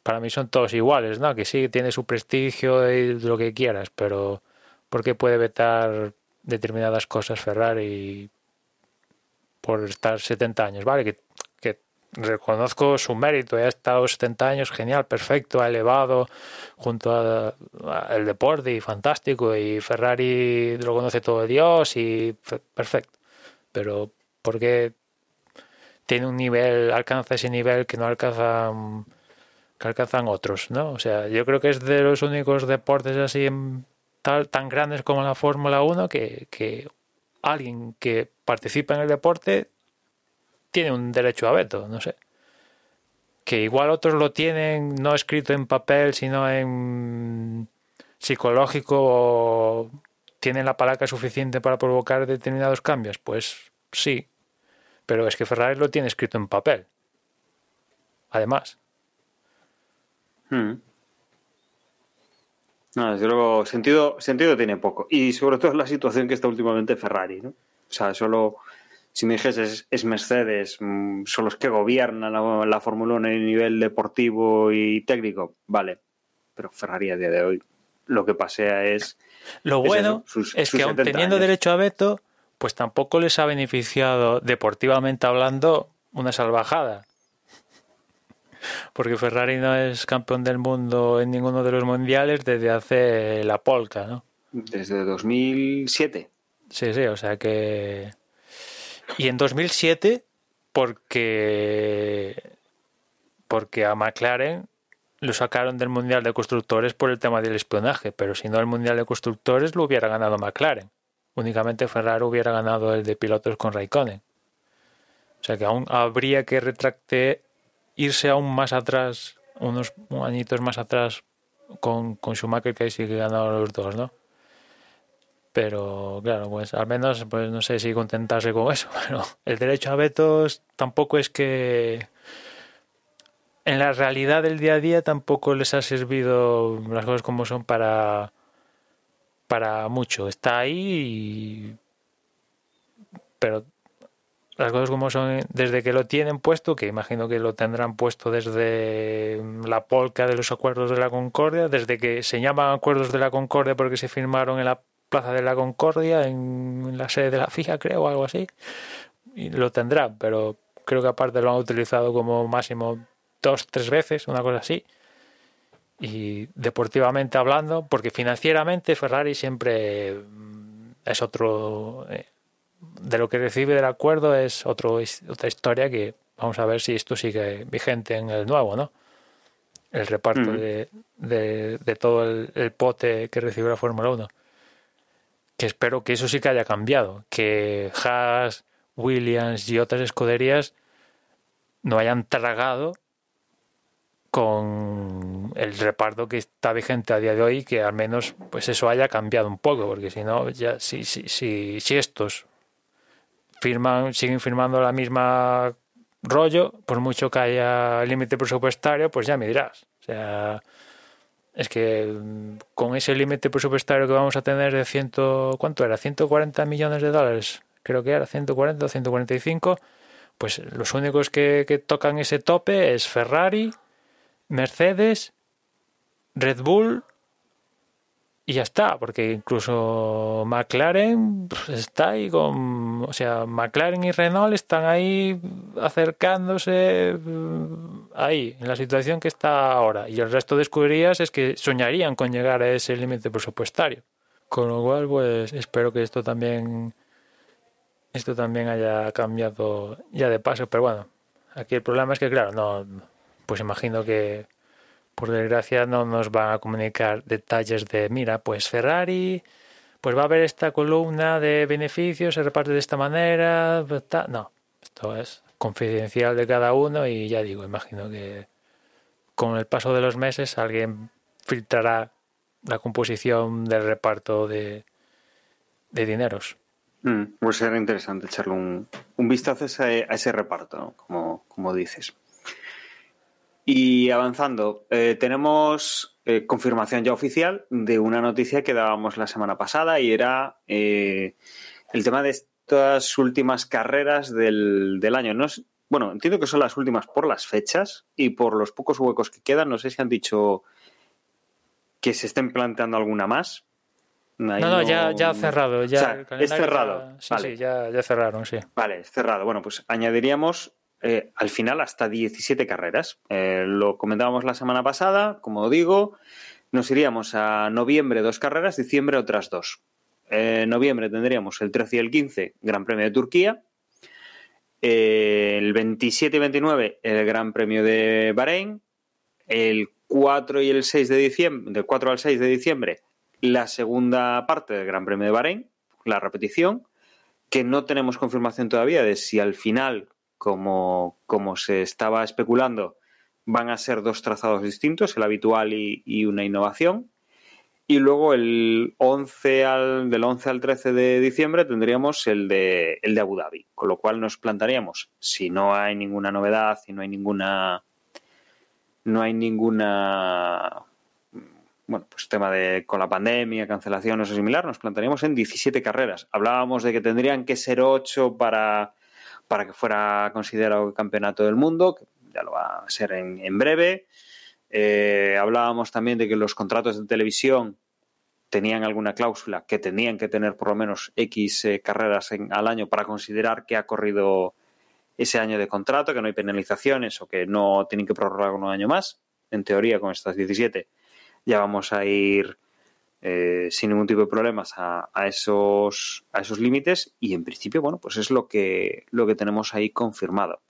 para mí son todos iguales, ¿no? Que sí, tiene su prestigio y lo que quieras, pero ¿por qué puede vetar determinadas cosas Ferrari por estar 70 años? Vale, que reconozco su mérito, ha estado 70 años, genial, perfecto, ha elevado junto al deporte y fantástico, y Ferrari lo conoce todo Dios y perfecto. Pero ¿por qué tiene un nivel, alcanza ese nivel que no alcanzan, que alcanzan otros, ¿no? O sea, yo creo que es de los únicos deportes así tal, tan grandes como la Fórmula 1 que, que alguien que participa en el deporte tiene un derecho a veto, no sé. Que igual otros lo tienen no escrito en papel, sino en psicológico tienen la palanca suficiente para provocar determinados cambios. Pues sí, pero es que Ferrari lo tiene escrito en papel. Además. Hmm. No, desde luego, sentido, sentido tiene poco. Y sobre todo la situación que está últimamente Ferrari, ¿no? O sea, solo si me dijese es, Mercedes, mm, son los que gobiernan la, Fórmula 1 a nivel deportivo y técnico, vale. Pero Ferrari a día de hoy lo que pasea es. Lo bueno es, que, aun teniendo derecho a veto, pues tampoco les ha beneficiado deportivamente hablando una salvajada. Porque Ferrari no es campeón del mundo en ninguno de los mundiales desde hace la polca, ¿no? Desde 2007. Sí, sí, o sea que y en 2007, porque, porque a McLaren lo sacaron del Mundial de Constructores por el tema del espionaje, pero si no el Mundial de Constructores lo hubiera ganado McLaren. Únicamente Ferrari hubiera ganado el de pilotos con Raikkonen. O sea que aún habría que retracte, irse aún más atrás, unos añitos más atrás con, con Schumacher que sí que ganaron los dos, ¿no? Pero claro, pues al menos pues no sé si contentarse con eso, pero el derecho a vetos tampoco es que en la realidad del día a día tampoco les ha servido las cosas como son para para mucho. Está ahí pero las cosas como son desde que lo tienen puesto, que imagino que lo tendrán puesto desde la polca de los acuerdos de la Concordia, desde que se llaman acuerdos de la Concordia porque se firmaron en la Plaza de la Concordia, en la sede de la FIA, creo, o algo así. Y lo tendrá, pero creo que aparte lo han utilizado como máximo dos, tres veces, una cosa así. Y deportivamente hablando, porque financieramente Ferrari siempre mm, es otro. Eh, de lo que recibe del acuerdo es otro, otra historia que vamos a ver si esto sigue vigente en el nuevo, ¿no? El reparto de, de, todo el, el, pote que recibe la Fórmula 1 que espero que eso sí que haya cambiado, que Haas, Williams y otras escuderías no hayan tragado con el reparto que está vigente a día de hoy, que al menos pues eso haya cambiado un poco, porque si no, ya si, si, si, si estos firman, siguen firmando la misma rollo, por mucho que haya límite presupuestario, pues ya me dirás. O sea, es que mm, con ese límite presupuestario que vamos a tener de ciento, ¿cuánto era? 140 millones de dólares, creo que era 140 o 145, pues los únicos que, que tocan ese tope es Ferrari, Mercedes, Red Bull y ya está, porque incluso McLaren pues, está ahí con, o sea, McLaren y Renault están ahí acercándose ahí, en la situación que está ahora. Y el resto de es que soñarían con llegar a ese límite presupuestario. Con lo cual, pues espero que esto también, esto también haya cambiado ya de paso. Pero bueno, aquí el problema es que, claro, no, pues imagino que por desgracia no nos van a comunicar detalles de, mira, pues Ferrari, pues va a haber esta columna de beneficios, se reparte de esta manera, pues no, esto es confidencial de cada uno y ya digo, imagino que con el paso de los meses alguien filtrará la composición del reparto de, de dineros. Mm, pues será interesante echarle un, un vistazo a ese, reparto, como, como dices. Y avanzando, eh, tenemos eh, confirmación ya oficial de una noticia que dábamos la semana pasada y era eh, el tema de estas últimas carreras del, del año. No es, bueno, entiendo que son las últimas por las fechas y por los pocos huecos que quedan. No sé si han dicho que se estén planteando alguna más. Ahí no, no, ya, ya ha cerrado. Ya o sea, es cerrado. Ya, sí, vale. sí, ya, ya cerraron, sí. Vale, es cerrado. Bueno, pues añadiríamos eh, al final hasta 17 carreras. Eh, lo comentábamos la semana pasada, como digo, nos iríamos a noviembre dos carreras, diciembre otras dos. Eh, noviembre tendríamos el 13 y el 15 Gran Premio de Turquía, eh, el 27 y 29 el Gran Premio de Bahrein, el 4 y el 6 de diciembre, del 4 al 6 de diciembre la segunda parte del Gran Premio de Bahrein, la repetición, que no tenemos confirmación todavía de si al final como, como se estaba especulando, van a ser dos trazados distintos, el habitual y, y una innovación. Y luego el 11 al, del 11 al 13 de diciembre tendríamos el de, el de Abu Dhabi, con lo cual nos plantaríamos, si no hay ninguna novedad, si no hay ninguna no hay ninguna bueno, pues tema de con la pandemia, cancelaciones o similar, nos plantaríamos en 17 carreras. Hablábamos de que tendrían que ser 8 para para que fuera considerado campeonato del mundo, que ya lo va a ser en, en breve. Eh, hablábamos también de que los contratos de televisión tenían alguna cláusula que tenían que tener por lo menos X eh, carreras en, al año para considerar que ha corrido ese año de contrato, que no hay penalizaciones o que no tienen que prorrogar un año más. En teoría, con estas 17 ya vamos a ir eh, sin ningún tipo de problemas a, a, esos, a esos límites y en principio, bueno, pues es lo que, lo que tenemos ahí confirmado.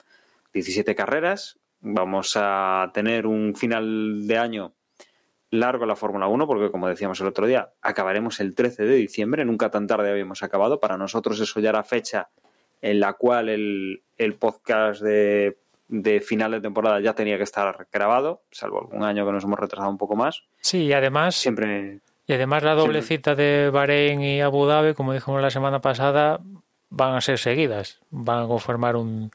17 carreras, vamos a tener un final de año largo la Fórmula 1 porque como decíamos el otro día, acabaremos el 13 de diciembre, nunca tan tarde habíamos acabado, para nosotros eso ya era fecha en la cual el, el podcast de, de final de temporada ya tenía que estar grabado, salvo algún año que nos hemos retrasado un poco más. Sí, y además siempre y además la doble cita de Bahrein y Abu Dhabi, como dijimos la semana pasada, van a ser seguidas, van a conformar un,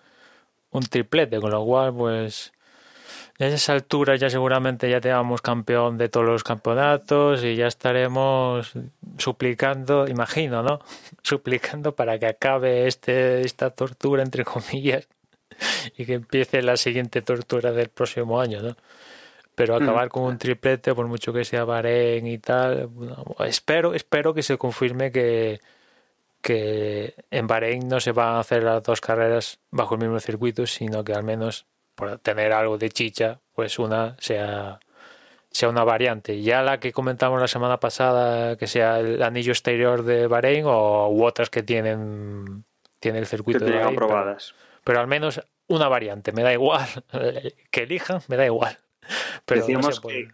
un triplete, con lo cual pues a esa altura ya seguramente ya tengamos campeón de todos los campeonatos y ya estaremos suplicando, imagino, ¿no? suplicando para que acabe este, esta tortura, entre comillas, y que empiece la siguiente tortura del próximo año, ¿no? pero acabar mm. con un triplete, por mucho que sea Bahrein y tal, espero, espero que se confirme que, que en Bahrein no se van a hacer las dos carreras bajo el mismo circuito, sino que al menos por tener algo de chicha, pues una sea sea una variante. Ya la que comentamos la semana pasada, que sea el anillo exterior de Bahrein o u otras que tienen, tienen el circuito que de Bahrein. Pero, pero al menos una variante, me da igual. Que elijan, me da igual. Pero decíamos, no que,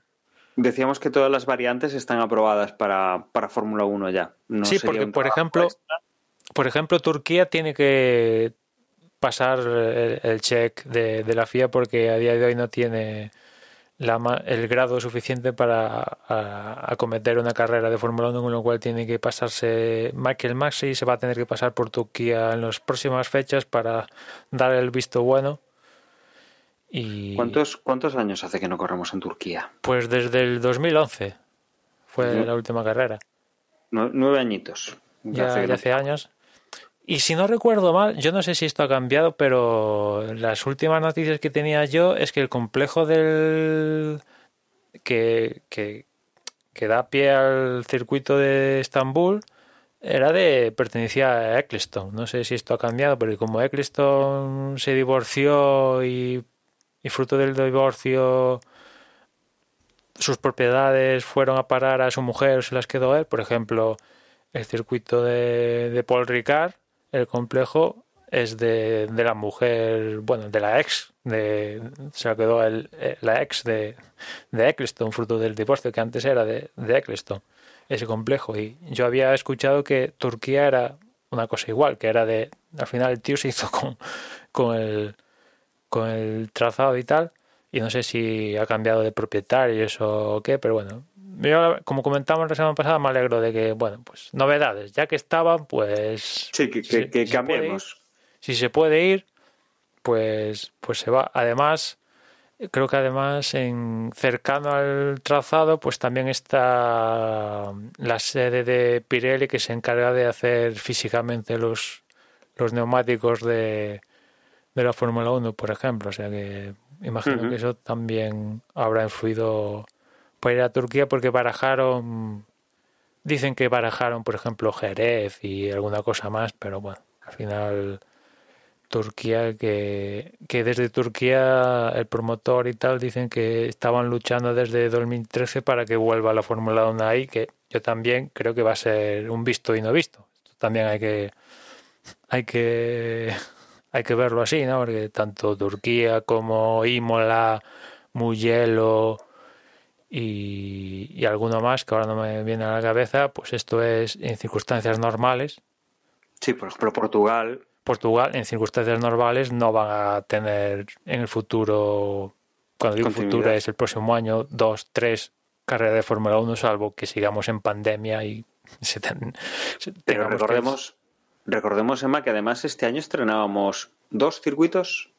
decíamos que todas las variantes están aprobadas para, para Fórmula 1 ya. No sí, porque por ejemplo, extra. por ejemplo, Turquía tiene que pasar el, el check de, de, la FIA porque a día de hoy no tiene la, el grado suficiente para acometer una carrera de Fórmula 1, con lo cual tiene que pasarse Michael Maxi se va a tener que pasar por Turquía en las próximas fechas para dar el visto bueno Y ¿Cuántos, ¿Cuántos años hace que no corremos en Turquía? Pues desde el 2011 fue la última carrera. Nue- nueve añitos. Ya, Hace ya hace años. Y si no recuerdo mal, yo no sé si esto ha cambiado, pero las últimas noticias que tenía yo es que el complejo del que, que, que da pie al circuito de Estambul era de pertenecía a Eccleston. No sé si esto ha cambiado, pero como Eccleston se divorció y, y fruto del divorcio sus propiedades fueron a parar a su mujer o se las quedó él, por ejemplo, el circuito de, de Paul Ricard, el complejo es de, de la mujer, bueno, de la ex, de, se la quedó el- eh, la ex de, de Eccleston, fruto del divorcio que antes era de, de Eccleston, ese complejo. Y yo había escuchado que Turquía era una cosa igual, que era de, al final el tío se hizo con, con el, con el trazado y tal, y no sé si ha cambiado de propietarios o qué, pero bueno, yo, como comentamos la semana pasada, me alegro de que, bueno, pues novedades, ya que estaban, pues... Sí, que, si que- que si cambiemos. si se puede ir, pues, pues se va. Además, creo que además en cercano al trazado, pues también está la sede de Pirelli que se encarga de hacer físicamente los, los neumáticos de, de la Fórmula 1, por ejemplo. O sea que imagino que eso también habrá influido para ir a Turquía porque barajaron, dicen que barajaron, por ejemplo, Jerez y alguna cosa más, pero bueno, al final Turquía, que, que desde Turquía el promotor y tal dicen que estaban luchando desde 2013 para que vuelva la Fórmula 1 ahí, que yo también creo que va a ser un visto y no visto. Esto también hay que hay que hay que verlo así, ¿no? Porque tanto Turquía como Imola, Mugello y, y alguno más que ahora no me viene a la cabeza, pues esto es en circunstancias normales. Sí, por ejemplo, Portugal. Portugal en circunstancias normales no van a tener en el futuro, cuando digo futuro es el próximo año, dos, tres carreras de Fórmula 1, salvo que sigamos en pandemia y se ten- se- Pero recordemos, recordemos, Emma, que además este año estrenábamos dos circuitos.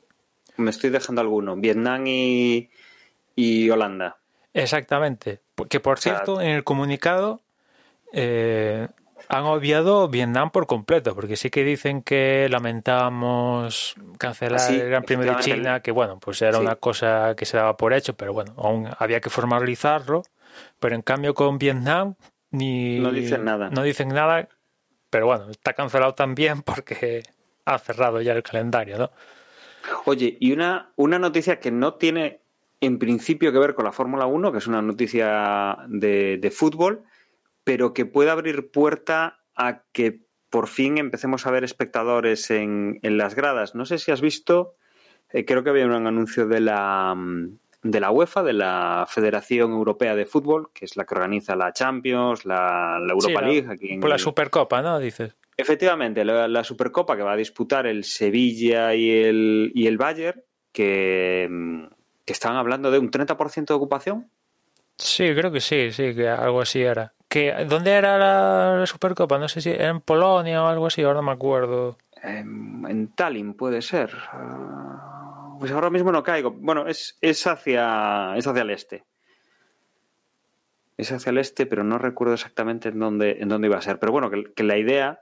Me estoy dejando alguno. Vietnam y, y Holanda. Exactamente. Que por sea, cierto, en el comunicado eh, han obviado Vietnam por completo, porque sí que dicen que lamentamos cancelar Ah, sí, el Gran Premio de. China, que bueno, pues era Sí. una cosa que se daba por hecho, pero bueno, aún había que formalizarlo. Pero en cambio con Vietnam ni No dicen nada. No dicen nada, pero bueno, está cancelado también porque ha cerrado ya el calendario, ¿no? Oye, y una, una noticia que no tiene en principio que ver con la Fórmula 1, que es una noticia de, de fútbol, pero que puede abrir puerta a que por fin empecemos a ver espectadores en, en las gradas. No sé si has visto, eh, creo que había un anuncio de la, mm, de la UEFA, de la Federación Europea de Fútbol, que es la que organiza la Champions, la, la Europa Sí, la- League. Aquí en Por la el- Supercopa, ¿no? Dices. Efectivamente, la, la Supercopa que va a disputar el Sevilla y el, y el Bayern, que, que están hablando de un 30% de ocupación. Sí, creo que sí, sí, que algo así era. Que, ¿Dónde era la, Supercopa? No sé si era en Polonia o algo así, ahora no me acuerdo. em, en Tallinn puede ser. Ah, Pues ahora mismo no caigo. Bueno, es, es, hacia, es hacia el este. Es hacia el este, pero no recuerdo exactamente en dónde, en dónde iba a ser. Pero bueno, que, que la idea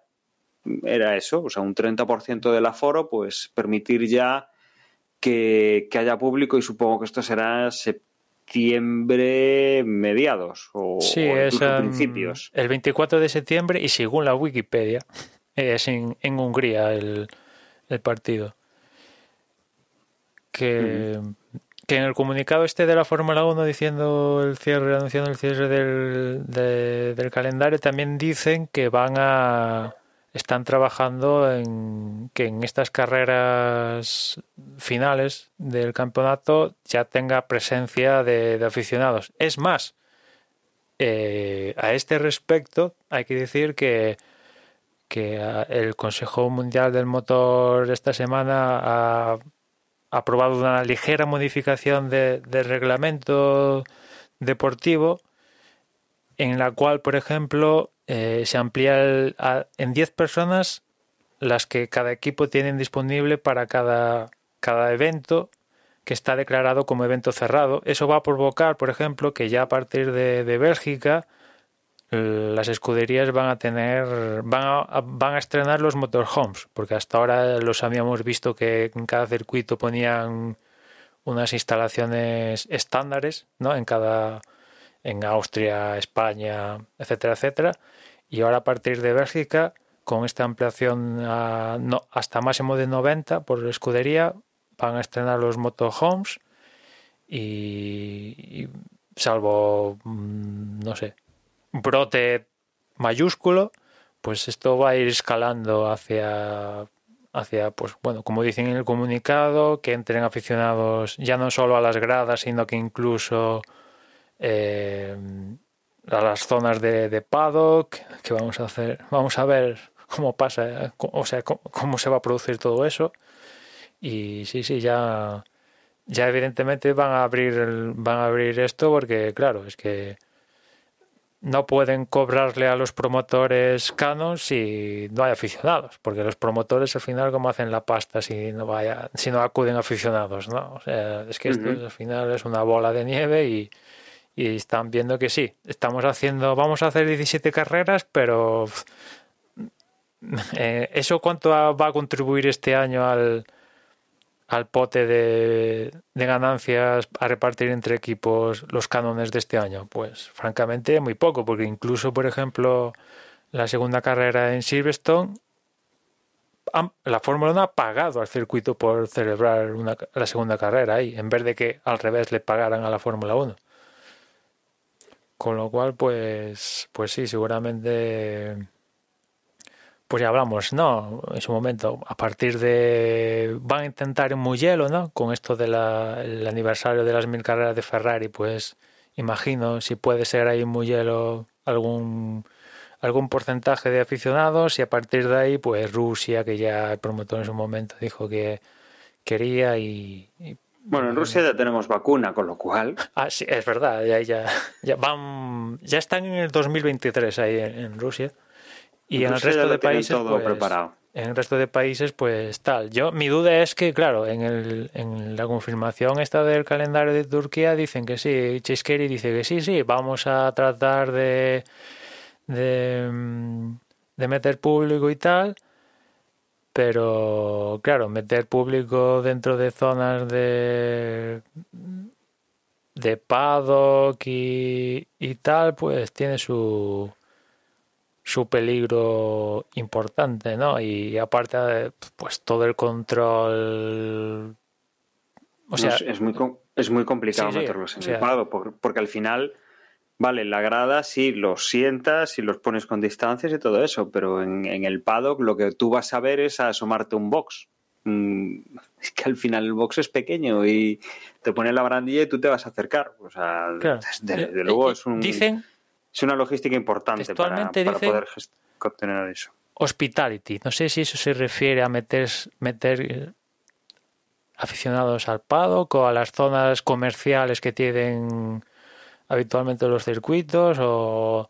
era eso, o sea, un 30% del aforo, pues permitir ya que, que haya público y supongo que esto será septiembre mediados o, Sí, o es em, principios. el 24 de septiembre y según la Wikipedia es en, en Hungría el, el partido. Que, que en el comunicado este de la Fórmula 1 diciendo el cierre, anunciando el cierre del, de- del calendario, también dicen que van a están trabajando en que en estas carreras finales del campeonato ya tenga presencia de, de aficionados. Es más, eh, a este respecto hay que decir que, que el Consejo Mundial del Motor esta semana ha aprobado una ligera modificación de- del reglamento deportivo en la cual, por ejemplo, eh, se amplía el- a- en 10 personas las que cada equipo tienen disponible para cada, evento que está declarado como evento cerrado. Eso va a provocar, por ejemplo, que ya a partir de, de Bélgica las escuderías van a tener, van a, van a estrenar los motorhomes, porque hasta ahora los habíamos visto que en cada circuito ponían unas instalaciones estándares, ¿no? En cada, en Austria, España, etcétera, etcétera. Y ahora a partir de Bélgica, con esta ampliación hasta máximo de 90 por escudería, van a estrenar los motorhomes y, y salvo, mm, no sé, brote mayúsculo, pues esto va a ir escalando hacia hacia pues bueno como dicen en el comunicado que entren aficionados ya no solo a las gradas sino que incluso eh, a las zonas de, de, paddock que vamos a hacer vamos a ver cómo pasa o sea cómo, cómo se va a producir todo eso. Y sí sí ya ya evidentemente van a abrir van a abrir esto porque claro es que no pueden cobrarle a los promotores canon si no hay aficionados, porque los promotores al final cómo hacen la pasta si no vaya, si no acuden aficionados, ¿no? O sea, es que esto uh -huh. al final es una bola de nieve y, y, están viendo que sí, estamos haciendo, vamos a hacer 17 carreras, pero eh, eso cuánto va a contribuir este año al al pote de, ganancias a repartir entre equipos los cánones de este año? Pues francamente muy poco, porque incluso, por ejemplo, la segunda carrera en Silverstone, la Fórmula 1 ha pagado al circuito por celebrar una, la segunda carrera ahí, en vez de que al revés le pagaran a la Fórmula 1. Con lo cual, pues, pues sí, seguramente pues ya hablamos, ¿no? En su momento, a partir de. Van a intentar en Mugello, ¿no? Con esto del de aniversario de las mil carreras de Ferrari, pues imagino si puede ser ahí en Mugello algún algún porcentaje de aficionados y a partir de ahí, pues Rusia, que ya el promotor en su momento dijo que quería y. y bueno, en Rusia ya tenemos vacuna, con lo cual. Ah, sí, es verdad, ya, ya, ya van. Ya están en el 2023 ahí en, en Rusia. Y en el resto de países, todo pues, preparado. en el resto de países, pues tal. Yo, mi duda es que, claro, en, el, en la confirmación esta del calendario de Turquía dicen que sí, Cheskeri dice que sí, sí, vamos a tratar de, de, de meter público y tal, pero claro, meter público dentro de zonas de de paddock y, y tal, pues tiene su su peligro importante, ¿no? Y aparte, pues todo el control. O sea, no, es, muy, es muy complicado sí, meterlos en o sea, el pado, porque al final, vale, la grada sí los sientas y los pones con distancias y todo eso, pero en, en el paddock lo que tú vas a ver es a asomarte un box. Mm, es que al final el box es pequeño y te pone la barandilla y tú te vas a acercar. O sea, claro. desde, desde luego es un. Dicen es una logística importante para, para poder obtener eso. Hospitality. No sé si eso se refiere a meter, meter aficionados al paddock o a las zonas comerciales que tienen habitualmente los circuitos o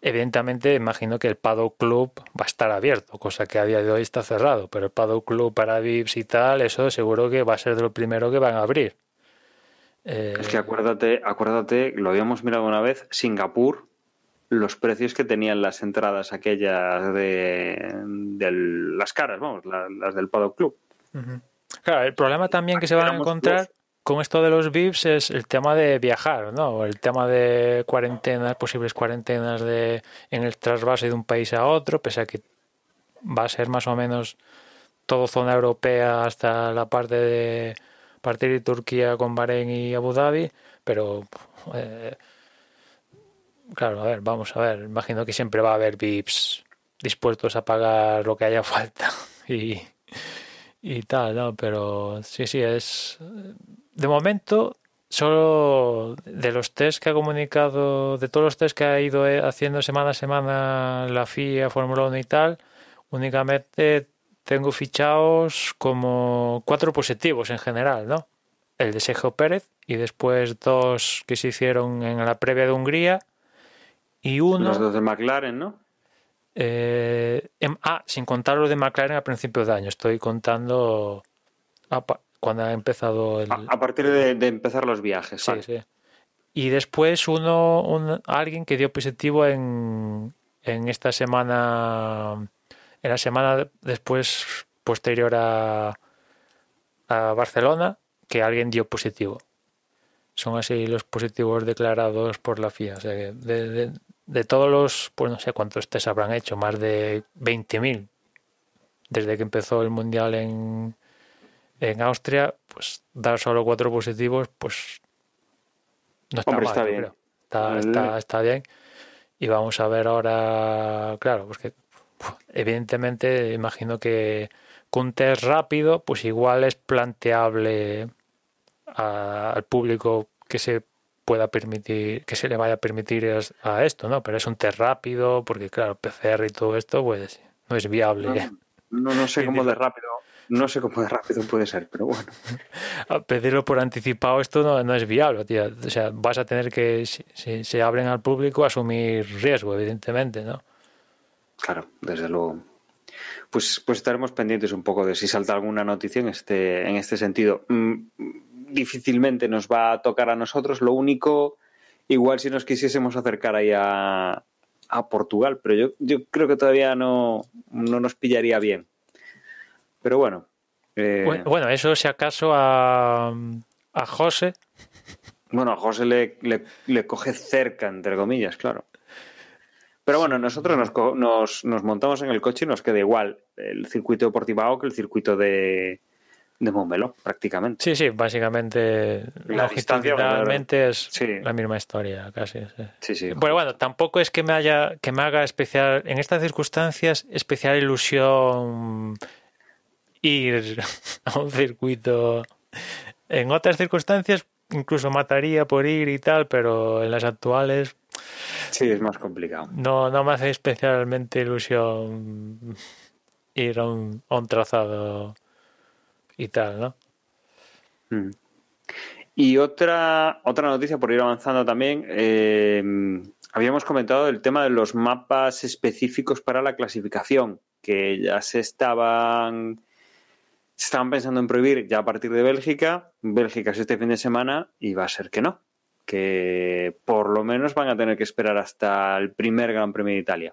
evidentemente imagino que el paddock club va a estar abierto, cosa que a día de hoy está cerrado, pero el paddock club para VIPs y tal, eso seguro que va a ser de lo primero que van a abrir. Eh... Es que acuérdate, acuérdate, lo habíamos mirado una vez, Singapur, los precios que tenían las entradas aquellas de, de las caras, vamos, las, las del Paddock Club. Uh -huh. Claro, el problema también que se van a encontrar con esto de los VIPs es el tema de viajar, ¿no? El tema de cuarentenas, posibles cuarentenas de en el trasvase de un país a otro, pese a que va a ser más o menos todo zona europea hasta la parte de partir de Turquía con Bahrein y Abu Dhabi, pero eh, claro, a ver, vamos a ver, imagino que siempre va a haber VIPs dispuestos a pagar lo que haya falta y, y tal, ¿no? Pero sí, sí, es de momento solo de los test que ha comunicado, de todos los test que ha ido haciendo semana a semana la FIA, Fórmula 1 y tal, únicamente tengo fichados como cuatro positivos en general, ¿no? El de Sergio Pérez y después dos que se hicieron en la previa de Hungría y uno... Los dos de McLaren, ¿no? Eh, ah, sin contar los de McLaren a principios de año. Estoy contando... cuando ha empezado el... A, a partir de, de empezar los viajes. Sí, vale. sí. Y después uno, un, alguien que dio positivo en, en esta semana, en la semana después posterior a, a Barcelona, que alguien dio positivo. Son así los positivos declarados por la FIA. O sea que de, de, de todos los, pues no sé cuántos test habrán hecho, más de 20.000 desde que empezó el Mundial en, en Austria, pues dar solo cuatro positivos, pues no está Hombre, mal, está bien. Está, está, está bien. Y vamos a ver ahora, claro, porque uf, evidentemente imagino que con un test rápido, pues igual es planteable a- al público que se pueda permitir, que se le vaya a permitir a esto, ¿no? Pero es un test rápido, porque claro, PCR y todo esto, pues no es viable. No, no sé cómo de rápido. No sé cómo de rápido puede ser, pero bueno. a pedirlo por anticipado esto no, no es viable, tío. O sea, vas a tener que, si, si se abren al público, asumir riesgo, evidentemente, ¿no? Claro, desde luego. Pues, pues estaremos pendientes un poco de si salta alguna noticia en este, en este sentido. Mm, difícilmente nos va a tocar a nosotros. Lo único, igual si nos quisiésemos acercar ahí a, a Portugal, pero yo, yo creo que todavía no, no nos pillaría bien. Pero bueno. eh, Bueno, bueno, eso si acaso a, a José, Bueno, a José le, le, le coge cerca, entre comillas, claro. Pero bueno, nosotros nos, nos, nos montamos en el coche y nos queda igual el circuito de Portimao que el circuito de, de Montmeló, prácticamente. sí, sí, básicamente La distancia, longitudinalmente es Sí. la misma historia, casi. sí. Sí, sí. Pero bueno, tampoco es que me haya, que me haga especial, en estas circunstancias, especial ilusión ir a un circuito. En otras circunstancias incluso mataría por ir y tal, pero en las actuales Sí, es más complicado. no, no me hace especialmente ilusión ir a un, a un trazado y tal, ¿no? Mm. Y otra, otra noticia, por ir avanzando también, eh, habíamos comentado el tema de los mapas específicos para la clasificación, que ya se estaban, se estaban pensando en prohibir ya a partir de Bélgica. Bélgica es este fin de semana y va a ser que no, que por lo menos van a tener que esperar hasta el primer Gran Premio de Italia.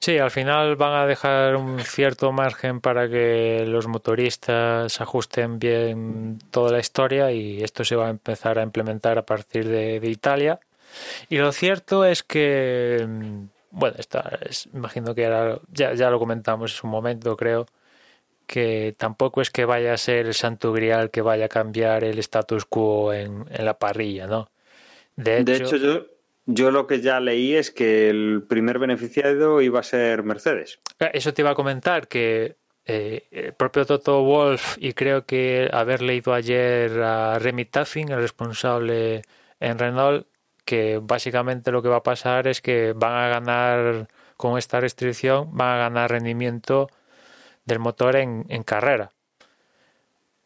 Sí, al final van a dejar un cierto margen para que los motoristas ajusten bien toda la historia y esto se va a empezar a implementar a partir de, de Italia. Y lo cierto es que, mm, bueno, está, es- imagino que ya, ya lo comentamos en su momento, creo, que tampoco es que vaya a ser el santo grial que vaya a cambiar el status quo en, en la parrilla, ¿no? De hecho, De hecho, yo, yo lo que ya leí es que el primer beneficiado iba a ser Mercedes. Ah, Eso te iba a comentar que eh, el propio Toto Wolf y creo que haber leído ayer a Remy Taffin, el responsable en Renault, que básicamente lo que va a pasar es que van a ganar con esta restricción, van a ganar rendimiento del motor en, en carrera.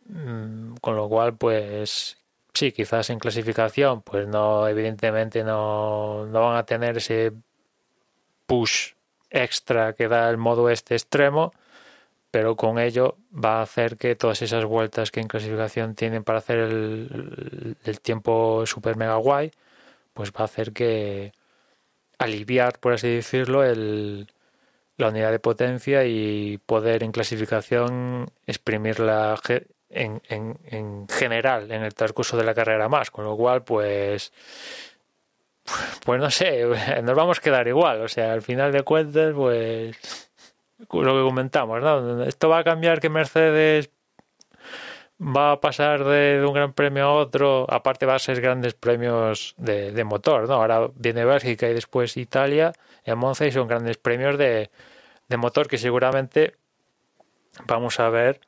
Mm, Con lo cual, pues sí, quizás en clasificación, pues no, evidentemente no, no van a tener ese push extra que da el modo este extremo, pero con ello va a hacer que todas esas vueltas que en clasificación tienen para hacer el, el tiempo super mega guay, pues va a hacer que aliviar, por así decirlo, el, la unidad de potencia y poder en clasificación exprimirla en, en, en general en el transcurso de la carrera más, con lo cual pues pues no sé, nos vamos a quedar igual, o sea, al final de cuentas pues lo que comentamos, ¿no? Esto va a cambiar que Mercedes va a pasar de, de un gran premio a otro, aparte va a ser grandes premios de, de motor, ¿no? Ahora viene Bélgica y después Italia en Monza y son grandes premios de, de motor que seguramente vamos a ver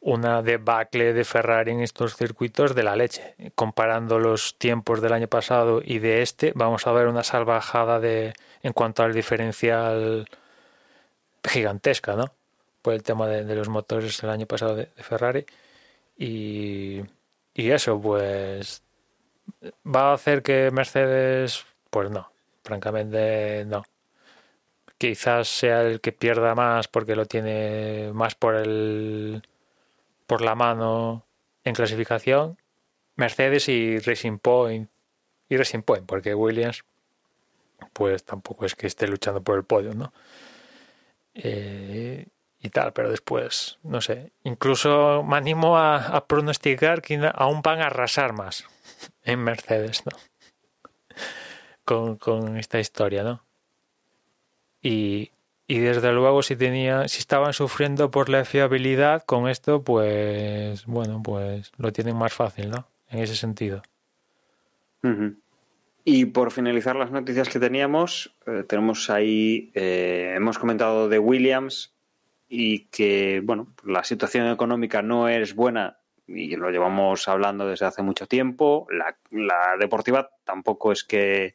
una debacle de Ferrari en estos circuitos de la leche. Comparando los tiempos del año pasado y de este, vamos a ver una salvajada de en cuanto al diferencial gigantesca, ¿no? Por el tema de, los motores el año pasado de, de Ferrari. Y, y eso, pues, va a hacer que Mercedes, pues no, francamente no. Quizás sea el que pierda más porque lo tiene más por el por la mano en clasificación Mercedes y Racing Point y Racing Point, porque Williams pues tampoco es que esté luchando por el podio, ¿no? Eh, y tal, pero después, no sé, incluso me animo a, pronosticar que aún van a arrasar más en Mercedes, ¿no? Con, con esta historia, ¿no? Y, y desde luego si tenía, si estaban sufriendo por la fiabilidad con esto, pues bueno, pues lo tienen más fácil, ¿no? En ese sentido. Y por finalizar las noticias que teníamos, eh, tenemos ahí, eh, hemos comentado de Williams y que, bueno, la situación económica no es buena y lo llevamos hablando desde hace mucho tiempo. La, la deportiva tampoco es que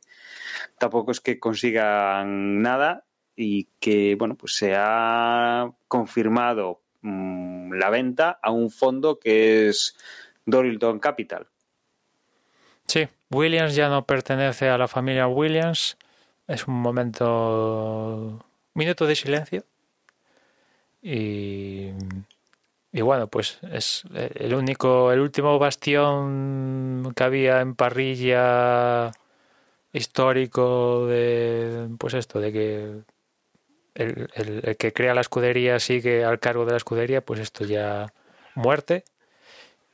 tampoco es que consigan nada y que, bueno, pues se ha confirmado mm, la venta a un fondo que es Dorilton Capital. Sí, Williams ya no pertenece a la familia Williams. Es un momento. minuto de silencio. Y. Y bueno, pues es el único, el último bastión que había en parrilla histórico de, pues esto, de que el, el, que crea la escudería sigue al cargo de la escudería, pues esto ya muerte.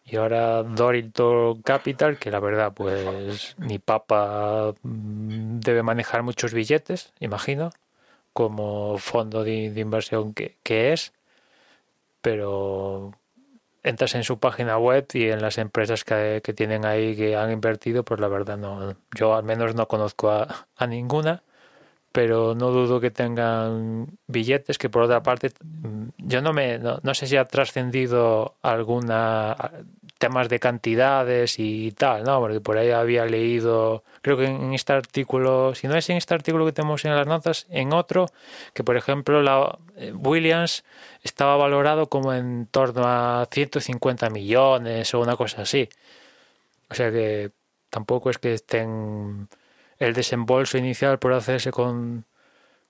Y ahora Dorilton Capital, que la verdad, pues ni Papa mm, debe manejar muchos billetes, imagino, como fondo de, inversión que, es, pero entras en su página web y en las empresas que, tienen ahí que han invertido, pues la verdad no, yo al menos no conozco a, a ninguna pero no dudo que tengan billetes que por otra parte mm, yo no me no, sé si ha trascendido alguna temas de cantidades y tal, ¿no? Porque por ahí había leído, creo que en este artículo, si no es en este artículo que tenemos en las notas, en otro, que por ejemplo la eh, Williams estaba valorado como en torno a 150 millones o una cosa así. O sea que tampoco es que estén el desembolso inicial por hacerse con,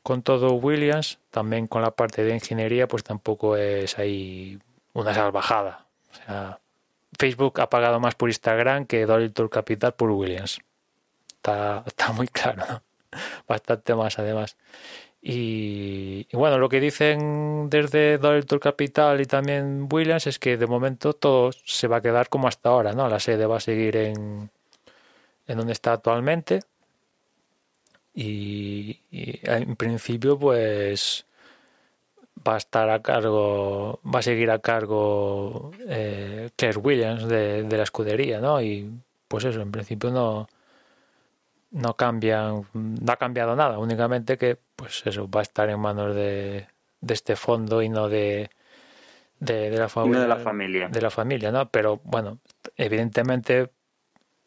con todo Williams, también con la parte de ingeniería, pues tampoco es ahí una salvajada. O sea, Facebook ha pagado más por Instagram que Tour Capital por Williams. Está, está muy claro, bastante más además. Y, bueno, lo que dicen desde Tour Capital y también Williams es que de momento todo se va a quedar como hasta ahora, ¿no? La sede va a seguir en, en donde está actualmente y, en principio pues va a estar a cargo, va a seguir a cargo eh, Claire Williams de, la escudería, ¿no? Y pues eso, en principio no no cambian, no ha cambiado nada, únicamente que pues eso va a estar en manos de, de este fondo y no de de, la familia, de la familia. De la familia, ¿no? Pero bueno, evidentemente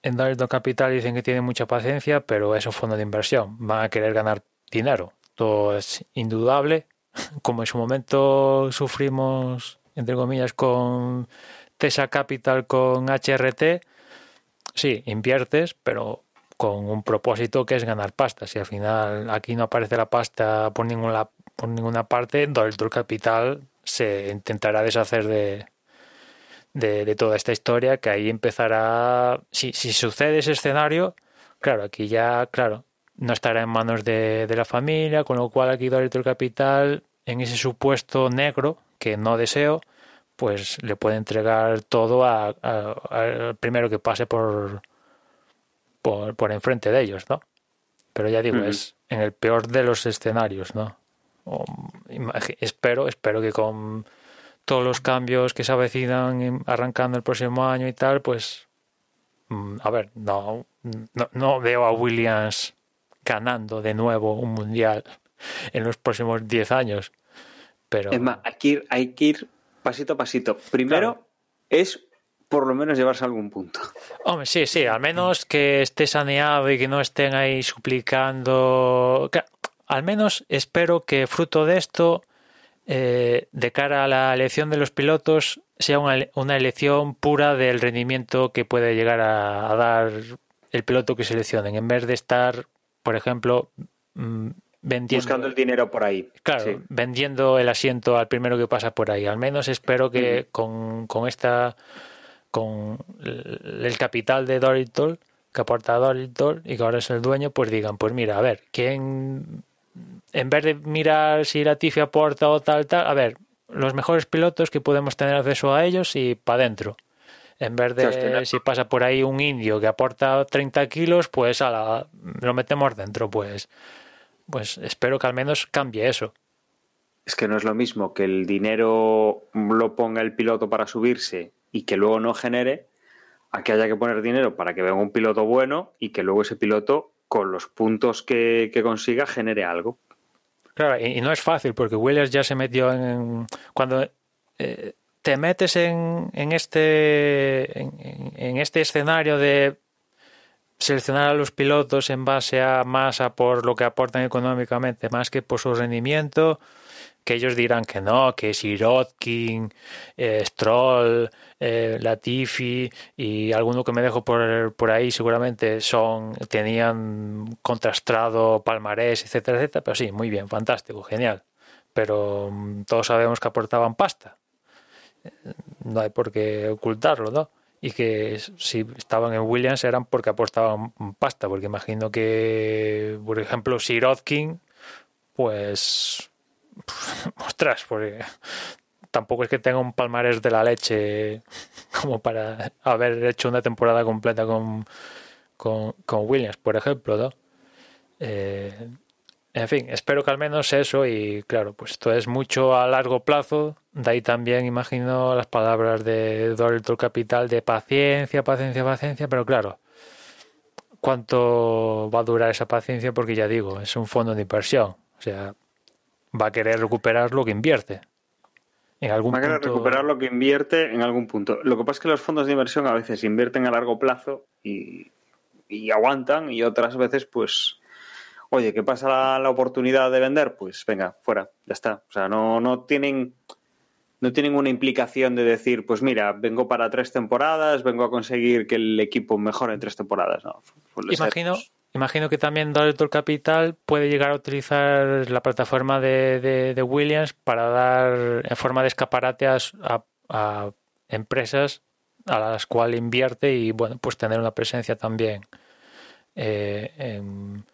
en Dalton Capital dicen que tienen mucha paciencia, pero es un fondo de inversión. Van a querer ganar dinero. Todo es indudable. Como en su momento sufrimos, entre comillas, con Tesa Capital, con HRT, sí, inviertes, pero con un propósito que es ganar pasta. Si al final aquí no aparece la pasta por ninguna, por ninguna parte, Capital se intentará deshacer de, de, toda esta historia, que ahí empezará, si, si sucede ese escenario, claro, aquí ya, claro, no estará en manos de, de la familia, con lo cual aquí Dorito el Capital, en ese supuesto negro, que no deseo, pues le puede entregar todo al primero que pase por, por, por enfrente de ellos, ¿no? Pero ya digo, es en el peor de los escenarios, ¿no? espero, espero que con todos los cambios que se avecinan arrancando el próximo año y tal, pues mm, a ver, no, no, veo a Williams ganando de nuevo un mundial en los próximos 10 años. Pero... Es más, hay que ir, hay que ir pasito a pasito. Primero es por lo menos llevarse algún punto. Hombre, sí, sí, al menos que esté saneado y que no estén ahí suplicando. Al menos espero que fruto de esto eh, de cara a la elección de los pilotos sea una, elección pura del rendimiento que puede llegar a, dar el piloto que seleccionen, en vez de estar, por ejemplo, mm, vendiendo, buscando el dinero por ahí. Claro, Sí. vendiendo el asiento al primero que pasa por ahí. Al menos espero que con, con esta con el el capital de Doritol que aporta Doritol y que ahora es el dueño, pues digan, pues mira, a ver, ¿quién en vez de mirar si la Tifi aporta o tal, tal, a ver, los mejores pilotos que podemos tener acceso a ellos y para adentro. En vez de si pasa por ahí un indio que aporta 30 kilos, pues ala, lo metemos dentro, pues pues espero que al menos cambie eso. Es que no es lo mismo que el dinero lo ponga el piloto para subirse y que luego no genere, a que haya que poner dinero para que venga un piloto bueno y que luego ese piloto, con los puntos que, consiga, genere algo. Claro, y, no es fácil porque Williams ya se metió en... Cuando eh, te metes en, en este, en- en este escenario de seleccionar a los pilotos en base a más a por lo que aportan económicamente, más que por su rendimiento, que ellos dirán que no, que Sirotkin, eh, Stroll, eh, Latifi y alguno que me dejo por, por ahí seguramente son tenían contrastado palmarés, etcétera, etcétera, pero sí, muy bien, fantástico, genial. Pero mm, todos sabemos que aportaban pasta. Eh, No hay por qué ocultarlo, ¿no? Y que si estaban en Williams eran porque aportaban pasta, porque imagino que, por ejemplo, Sirotkin, pues ostras, porque tampoco es que tenga un palmarés de la leche como para haber hecho una temporada completa con, con, con Williams, por ejemplo, ¿no? Eh, en fin, espero que al menos eso y claro, pues esto es mucho a largo plazo, de ahí también imagino las palabras de Dorito Capital de paciencia, paciencia, paciencia, pero claro, ¿cuánto va a durar esa paciencia? Porque ya digo, es un fondo de inversión, o sea, va a querer recuperar lo que invierte. En algún Va a querer punto- recuperar lo que invierte en algún punto. Lo que pasa es que los fondos de inversión a veces invierten a largo plazo y, y aguantan y otras veces pues oye, ¿qué pasa la, la oportunidad de vender? Pues venga, fuera, ya está. O sea, no, no tienen no tienen una implicación de decir, pues mira, vengo para tres temporadas, vengo a conseguir que el equipo mejore en tres temporadas. No, ser, Imagino, pues, imagino que también Director Capital puede llegar a utilizar la plataforma de, de- Williams para dar en forma de escaparate a, a- a empresas a las cuales invierte y bueno, pues tener una presencia también eh, en,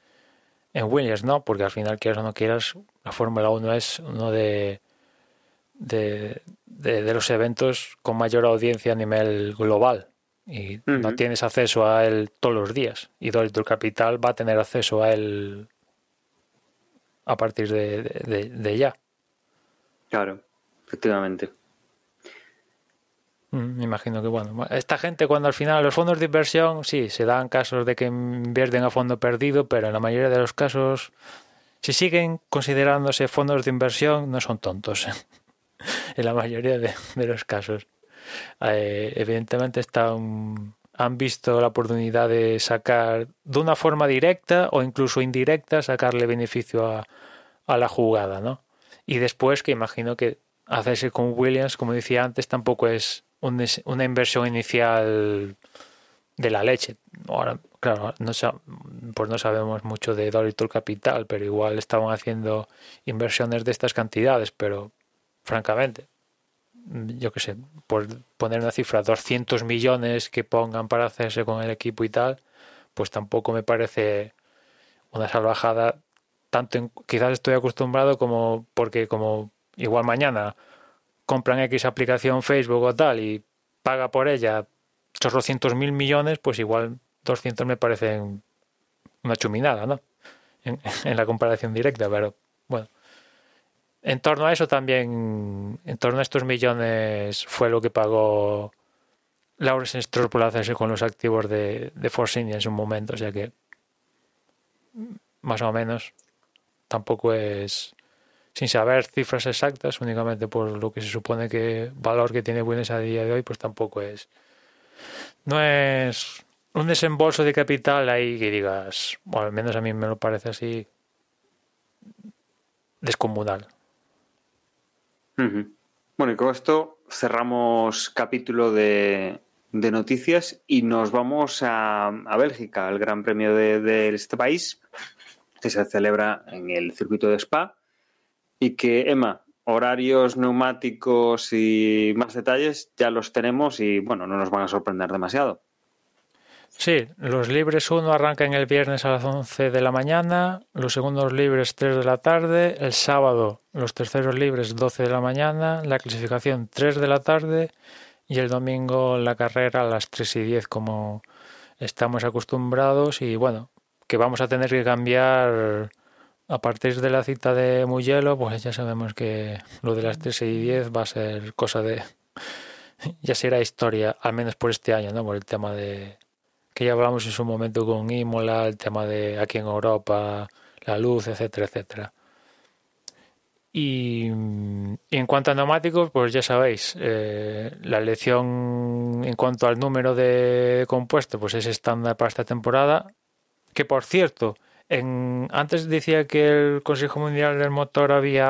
en Williams, ¿no? Porque al final, quieras o no quieras, la Fórmula 1 es uno de, de, de- de los eventos con mayor audiencia a nivel global y no tienes acceso a él todos los días y Dolittle Capital va a tener acceso a él a partir de, de- de- de ya. claro, efectivamente. Mm, Me imagino que bueno, esta gente cuando al final los fondos de inversión sí se dan casos de que invierten a fondo perdido, pero en la mayoría de los casos si siguen considerándose fondos de inversión no son tontos en la mayoría de, de los casos. Eh, evidentemente están han visto la oportunidad de sacar de una forma directa o incluso indirecta sacarle beneficio a, a la jugada, ¿no? Y después que imagino que hacerse con Williams, como decía antes, tampoco es un una inversión inicial de la leche. Ahora, claro, no, pues no sabemos mucho de Dolittle Capital, pero igual estaban haciendo inversiones de estas cantidades, pero francamente, yo qué sé, por poner una cifra, 200 millones que pongan para hacerse con el equipo y tal, pues tampoco me parece una salvajada tanto en, quizás estoy acostumbrado como porque como igual mañana compran X aplicación Facebook o tal y paga por ella chorrocientos mil millones, pues igual 200 me parecen una chuminada, ¿no? En la comparación directa, pero bueno. En torno a eso también, en torno a estos millones fue lo que pagó Lawrence Stroll por hacerse con los activos de, de Force India en su momento, o sea que más o menos tampoco es sin saber cifras exactas, únicamente por lo que se supone que valor que tiene Williams a día de hoy, pues tampoco es no es un desembolso de capital ahí que digas, o al menos a mí me lo parece así descomunal. Bueno, y con esto cerramos capítulo de, noticias y nos vamos a, a Bélgica, al Gran Premio de, de este país, que se celebra en el circuito de Spa y que, Emma, horarios, neumáticos y más detalles ya los tenemos y, bueno, no nos van a sorprender demasiado. Sí, los libres 1 arrancan el viernes a las 11 de la mañana, los segundos libres 3 de la tarde, el sábado los terceros libres 12 de la mañana, la clasificación 3 de la tarde y el domingo la carrera a las 3 y 10 como estamos acostumbrados y bueno, que vamos a tener que cambiar a partir de la cita de Mugello, pues ya sabemos que lo de las 3 y 10 va a ser cosa de... ya será historia, al menos por este año, ¿no? Por el tema de ya hablamos en su momento con Imola, el tema de aquí en Europa, la luz, etcétera, etcétera. Y, en cuanto a neumáticos, pues ya sabéis, eh, la elección en cuanto al número de compuesto, pues es estándar para esta temporada. Que por cierto, en, antes decía que el Consejo Mundial del Motor había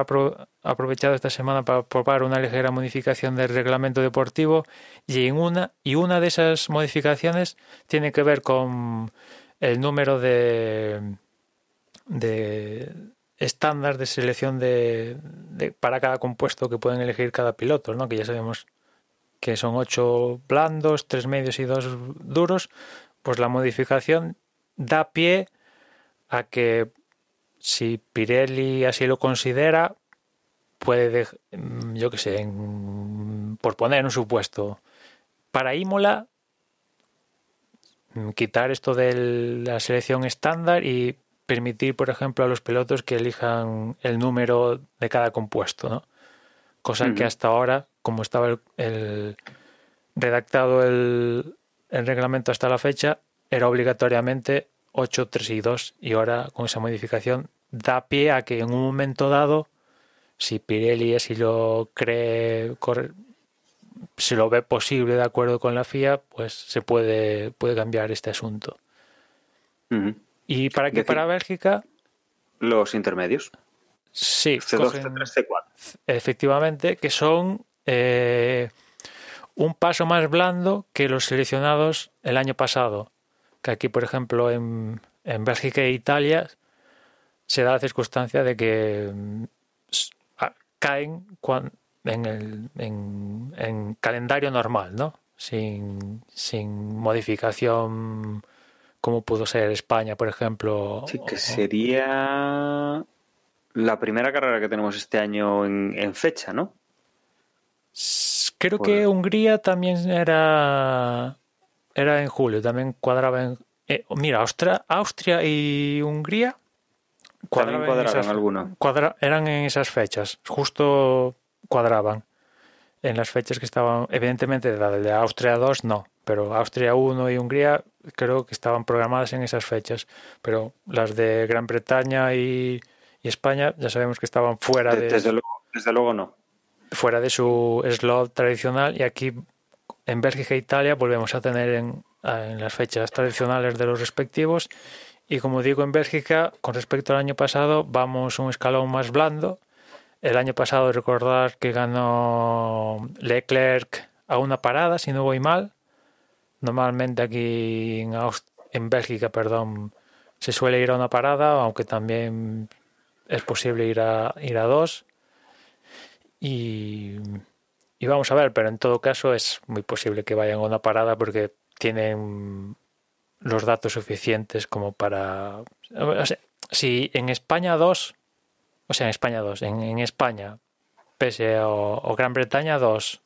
aprovechado esta semana para probar una ligera modificación del reglamento deportivo y en una y una de esas modificaciones tiene que ver con el número de de estándar de selección de, para cada compuesto que pueden elegir cada piloto, ¿no? Que ya sabemos que son ocho blandos, tres medios y dos duros, pues la modificación da pie a que si Pirelli así lo considera, puede, mm, yo que sé, por poner un supuesto, para Imola, mm, quitar esto de la selección estándar y permitir, por ejemplo, a los pilotos que elijan el número de cada compuesto, ¿no? Cosa que hasta ahora, como estaba el, redactado el, el reglamento hasta la fecha, era obligatoriamente 8, 3 y 2 y ahora con esa modificación da pie a que en un momento dado, si Pirelli así lo cree, si lo ve posible de acuerdo con la FIA, pues se puede, puede cambiar este asunto. ¿Y para qué? Para Bélgica. Los intermedios. Sí, C2, C3, C4. Efectivamente, que son eh, un paso más blando que los seleccionados el año pasado que aquí, por ejemplo, en, en Bélgica e Italia se da la circunstancia de que mm, caen en, el, en, calendario normal, ¿no? Sin, sin modificación como pudo ser España, por ejemplo. Sí, que sería la primera carrera que tenemos este año en, fecha, ¿no? Creo que Hungría también era era en julio, también cuadraba en... Eh, mira, Austria, Austria y Hungría cuadraban, en eran en esas fechas, justo cuadraban en las fechas que estaban, evidentemente la de Austria 2 no, pero Austria 1 y Hungría creo que estaban programadas en esas fechas, pero las de Gran Bretaña y, España ya sabemos que estaban fuera de... Desde luego, desde luego no. Fuera de su slot tradicional y aquí en Bélgica e Italia volvemos a tener en, las fechas tradicionales de los respectivos. Y como digo, en Bélgica, con respecto al año pasado, vamos un escalón más blando. El año pasado recordar que ganó Leclerc a una parada, si no voy mal. Normalmente aquí en, en Bélgica, perdón, se suele ir a una parada, aunque también es posible ir a, ir a dos. Y y vamos a ver, pero en todo caso es muy posible que vayan a una parada porque tienen los datos suficientes como para... si en España 2, o sea, en España 2, en, España, pese a o, Gran Bretaña 2,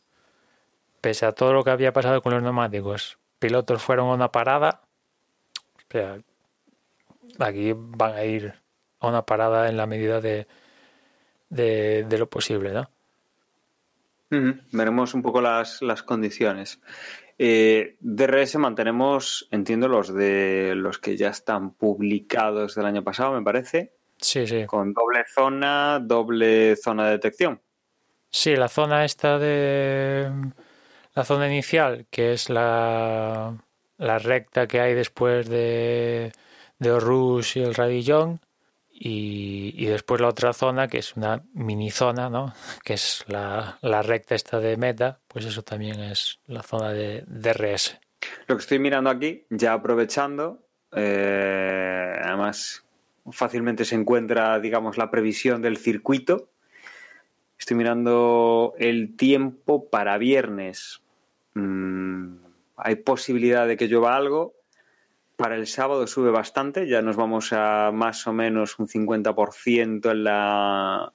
pese a todo lo que había pasado con los neumáticos, pilotos fueron a una parada, o sea, aquí van a ir a una parada en la medida de, de lo posible, ¿no? Veremos un poco las, las condiciones. Eh, DRS mantenemos, entiendo, los de los que ya están publicados del año pasado, me parece. Sí, sí. Con doble zona, doble zona de detección. Sí, la zona esta de la zona inicial, que es la, la recta que hay después de, de Orrus y el Radillón, y, después la otra zona, que es una mini zona, ¿no? que es la, recta esta de meta, pues eso también es la zona de DRS. Lo que estoy mirando aquí, ya aprovechando, eh, además fácilmente se encuentra, digamos, la previsión del circuito. Estoy mirando el tiempo para viernes. Mm, hay posibilidad de que llueva algo. Para el sábado sube bastante, ya nos vamos a más o menos un 50% en la,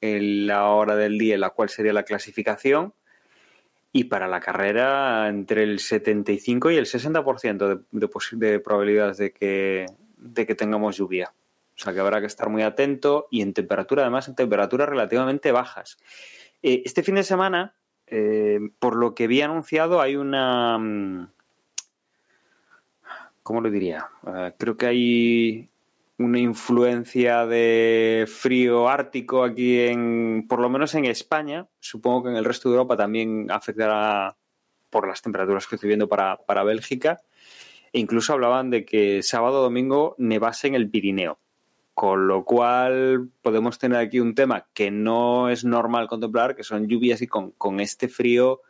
en la hora del día en la cual sería la clasificación. Y para la carrera, entre el 75 y el 60% de, de, de probabilidades de que, de que tengamos lluvia. O sea que habrá que estar muy atento y en temperatura, además, en temperaturas relativamente bajas. Eh, este fin de semana, eh, por lo que vi anunciado, hay una. ¿Cómo lo diría? Uh, creo que hay una influencia de frío ártico aquí en, por lo menos en España. Supongo que en el resto de Europa también afectará por las temperaturas que estoy viendo para, para Bélgica. E incluso hablaban de que sábado o domingo nevase en el Pirineo. Con lo cual podemos tener aquí un tema que no es normal contemplar, que son lluvias y con, con este frío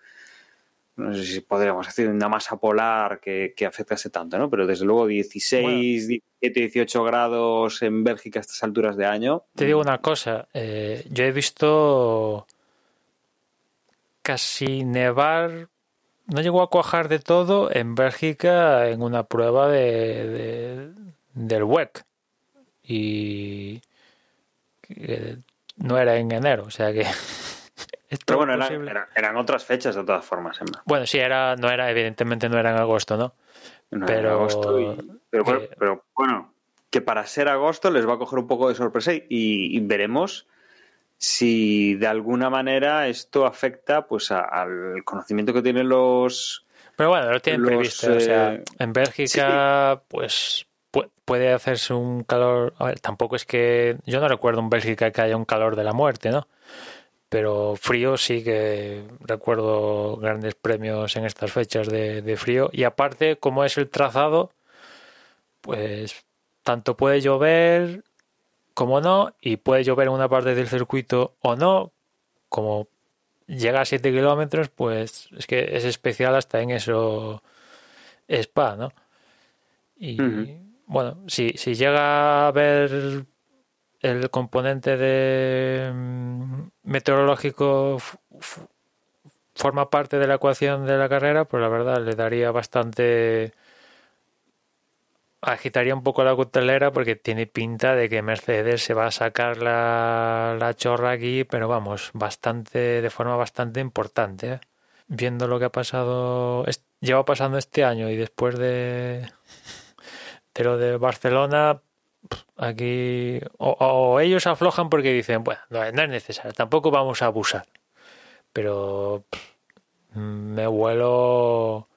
no sé si podríamos decir una masa polar que, que afectase tanto, ¿no? Pero desde luego 16, bueno, 17, 18 grados en Bélgica a estas alturas de año. Te digo una cosa, eh, yo he visto casi nevar, no llegó a cuajar de todo en Bélgica en una prueba de, de del WEC y eh, no era en enero, o sea que Pero bueno, eran, eran, eran, otras fechas de todas formas. Emma. Bueno, sí, era, no era, evidentemente no era en agosto, ¿no? no pero, agosto y, pero, que, bueno, pero, bueno, que para ser agosto les va a coger un poco de sorpresa y, y veremos si de alguna manera esto afecta pues a, al conocimiento que tienen los. Pero bueno, lo tienen los, previsto. Eh, o sea, en Bélgica, sí. pues puede hacerse un calor. A ver, tampoco es que. Yo no recuerdo en Bélgica que haya un calor de la muerte, ¿no? Pero frío sí que recuerdo grandes premios en estas fechas de, de, frío y aparte como es el trazado pues tanto puede llover como no y puede llover en una parte del circuito o no como llega a 7 kilómetros pues es que es especial hasta en eso spa no y uh -huh. bueno si, si llega a haber el componente de meteorológico forma parte de la ecuación de la carrera, pues la verdad le daría bastante agitaría un poco la cutelera porque tiene pinta de que Mercedes se va a sacar la, la chorra aquí, pero vamos, bastante, de forma bastante importante. ¿eh? Viendo lo que ha pasado, lleva pasando este año y después de, de lo de Barcelona, aquí o, ellos aflojan porque dicen, bueno, no, es necesario, tampoco vamos a abusar. Pero me vuelo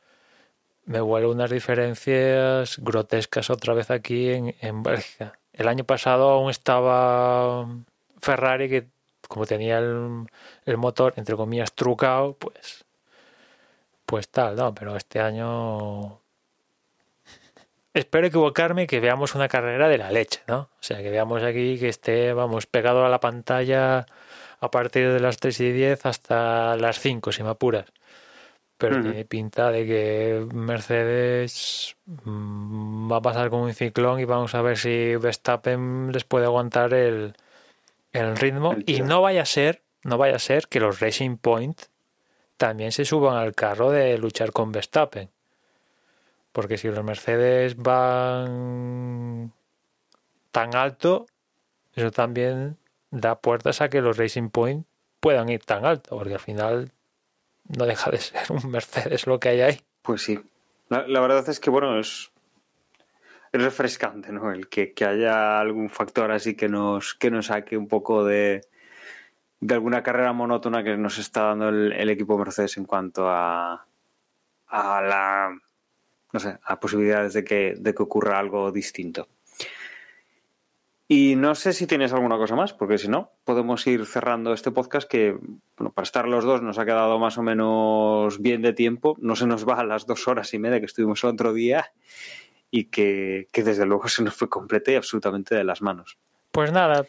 me vuelo unas diferencias grotescas otra vez aquí en, en Bélgica. El año pasado aún estaba Ferrari que como tenía el, el motor entre comillas trucado, pues pues tal, no, pero este año espero equivocarme que veamos una carrera de la leche, ¿no? O sea, que veamos aquí que esté, vamos, pegado a la pantalla a partir de las 3 y 10 hasta las 5, si me apuras. Pero uh -huh. tiene pinta de que Mercedes mmm, va a pasar como un ciclón y vamos a ver si Verstappen les puede aguantar el, el ritmo. El y no vaya a ser, no vaya a ser que los Racing Point también se suban al carro de luchar con Verstappen. Porque si los Mercedes van tan alto, eso también da puertas a que los Racing Point puedan ir tan alto, porque al final no deja de ser un Mercedes lo que hay ahí. Pues sí. La, verdad es que, bueno, es, es refrescante, ¿no? El que, que, haya algún factor así que nos, que nos saque un poco de, de alguna carrera monótona que nos está dando el, el equipo Mercedes en cuanto a, a la no sé, a posibilidades de que, de que ocurra algo distinto. Y no sé si tienes alguna cosa más, porque si no, podemos ir cerrando este podcast que, bueno, para estar los dos nos ha quedado más o menos bien de tiempo. No se nos va a las dos horas y media que estuvimos el otro día y que, que desde luego se nos fue completa y absolutamente de las manos. Pues nada,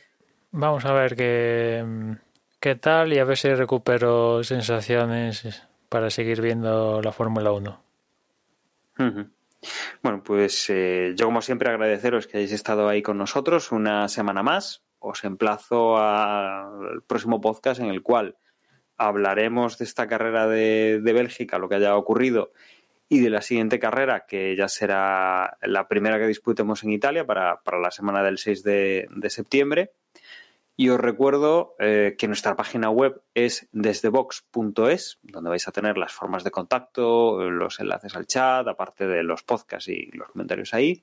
vamos a ver qué, qué tal y a ver si recupero sensaciones para seguir viendo la Fórmula 1. Bueno, pues eh, yo como siempre agradeceros que hayáis estado ahí con nosotros una semana más. Os emplazo al próximo podcast en el cual hablaremos de esta carrera de, de Bélgica, lo que haya ocurrido, y de la siguiente carrera, que ya será la primera que disputemos en Italia para, para la semana del 6 de, de septiembre. Y os recuerdo eh, que nuestra página web es desdebox.es, donde vais a tener las formas de contacto, los enlaces al chat, aparte de los podcasts y los comentarios ahí.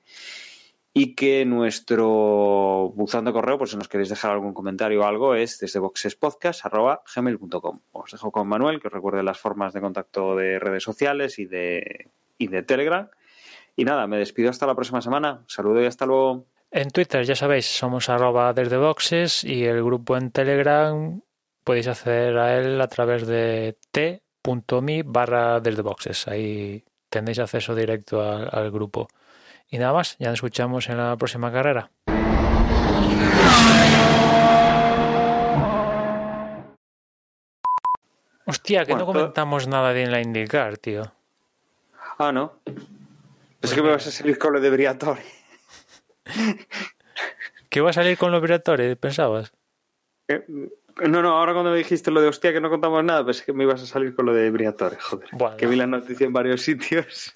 Y que nuestro buzón de correo, pues si nos queréis dejar algún comentario o algo, es desdeboxespodcast.gmail.com. Os dejo con Manuel, que os recuerde las formas de contacto de redes sociales y de, y de Telegram. Y nada, me despido hasta la próxima semana. Saludo y hasta luego. En Twitter, ya sabéis, somos arroba desde boxes y el grupo en Telegram podéis acceder a él a través de t.me barra desde boxes. Ahí tendréis acceso directo al, al grupo. Y nada más, ya nos escuchamos en la próxima carrera. Hostia, que Bueno, no comentamos nada de la IndyCar, tío. Ah, no. Pensé que me vas a salir con lo de Briatore. ¿Qué va a salir con los vibratorios? ¿Pensabas? Eh, No, no, ahora cuando me dijiste lo de hostia que no contamos nada, pensé que me ibas a salir con lo de Briatore, joder. Bueno. Que vi la noticia en varios sitios.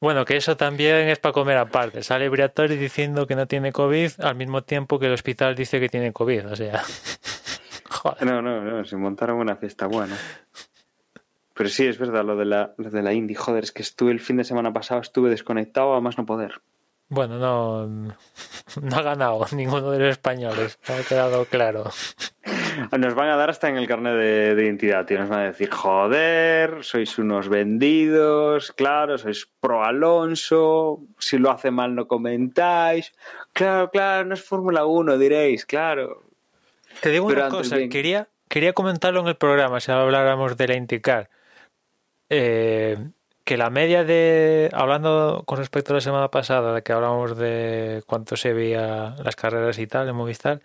Bueno, que eso también es para comer aparte. Sale Briatore diciendo que no tiene COVID al mismo tiempo que el hospital dice que tiene COVID. O sea, joder. No, no, no, se montaron una fiesta buena. Pero sí, es verdad, lo de la, lo de la indie, joder, es que estuve el fin de semana pasado, estuve desconectado a más no poder. Bueno, no, no ha ganado ninguno de los españoles. Ha quedado claro. Nos van a dar hasta en el carnet de, de identidad, tío. Nos van a decir, joder, sois unos vendidos, claro, sois pro Alonso, si lo hace mal no comentáis. Claro, claro, no es Fórmula 1, diréis, claro. Te digo Pero una cosa, bien. quería, quería comentarlo en el programa, si habláramos de la IndyCar. Eh, que la media de, hablando con respecto a la semana pasada, que hablábamos de cuánto se veía las carreras y tal en Movistar,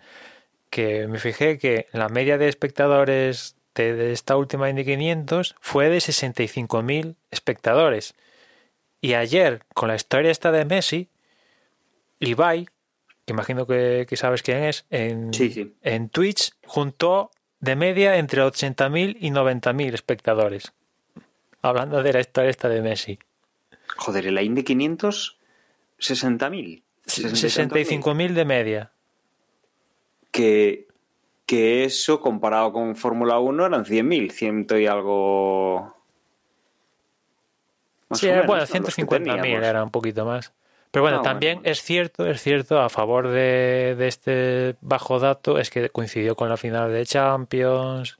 que me fijé que la media de espectadores de, de esta última Indy 500 fue de 65.000 espectadores. Y ayer, con la historia esta de Messi, Levi, que imagino que, que sabes quién es, en, Sí, sí. en Twitch juntó de media entre 80.000 y 90.000 espectadores. Hablando de la historia esta de Messi. Joder, en la Indy 500, 60.000. 65.000 de media. Que, que eso comparado con Fórmula 1 eran 100.000, ciento y algo. Más Sí, o menos, bueno, ¿no? Los que 150.000 teníamos. era un poquito más. Pero bueno, Ah, también bueno. es cierto, es cierto, a favor de, de este bajo dato, es que coincidió con la final de Champions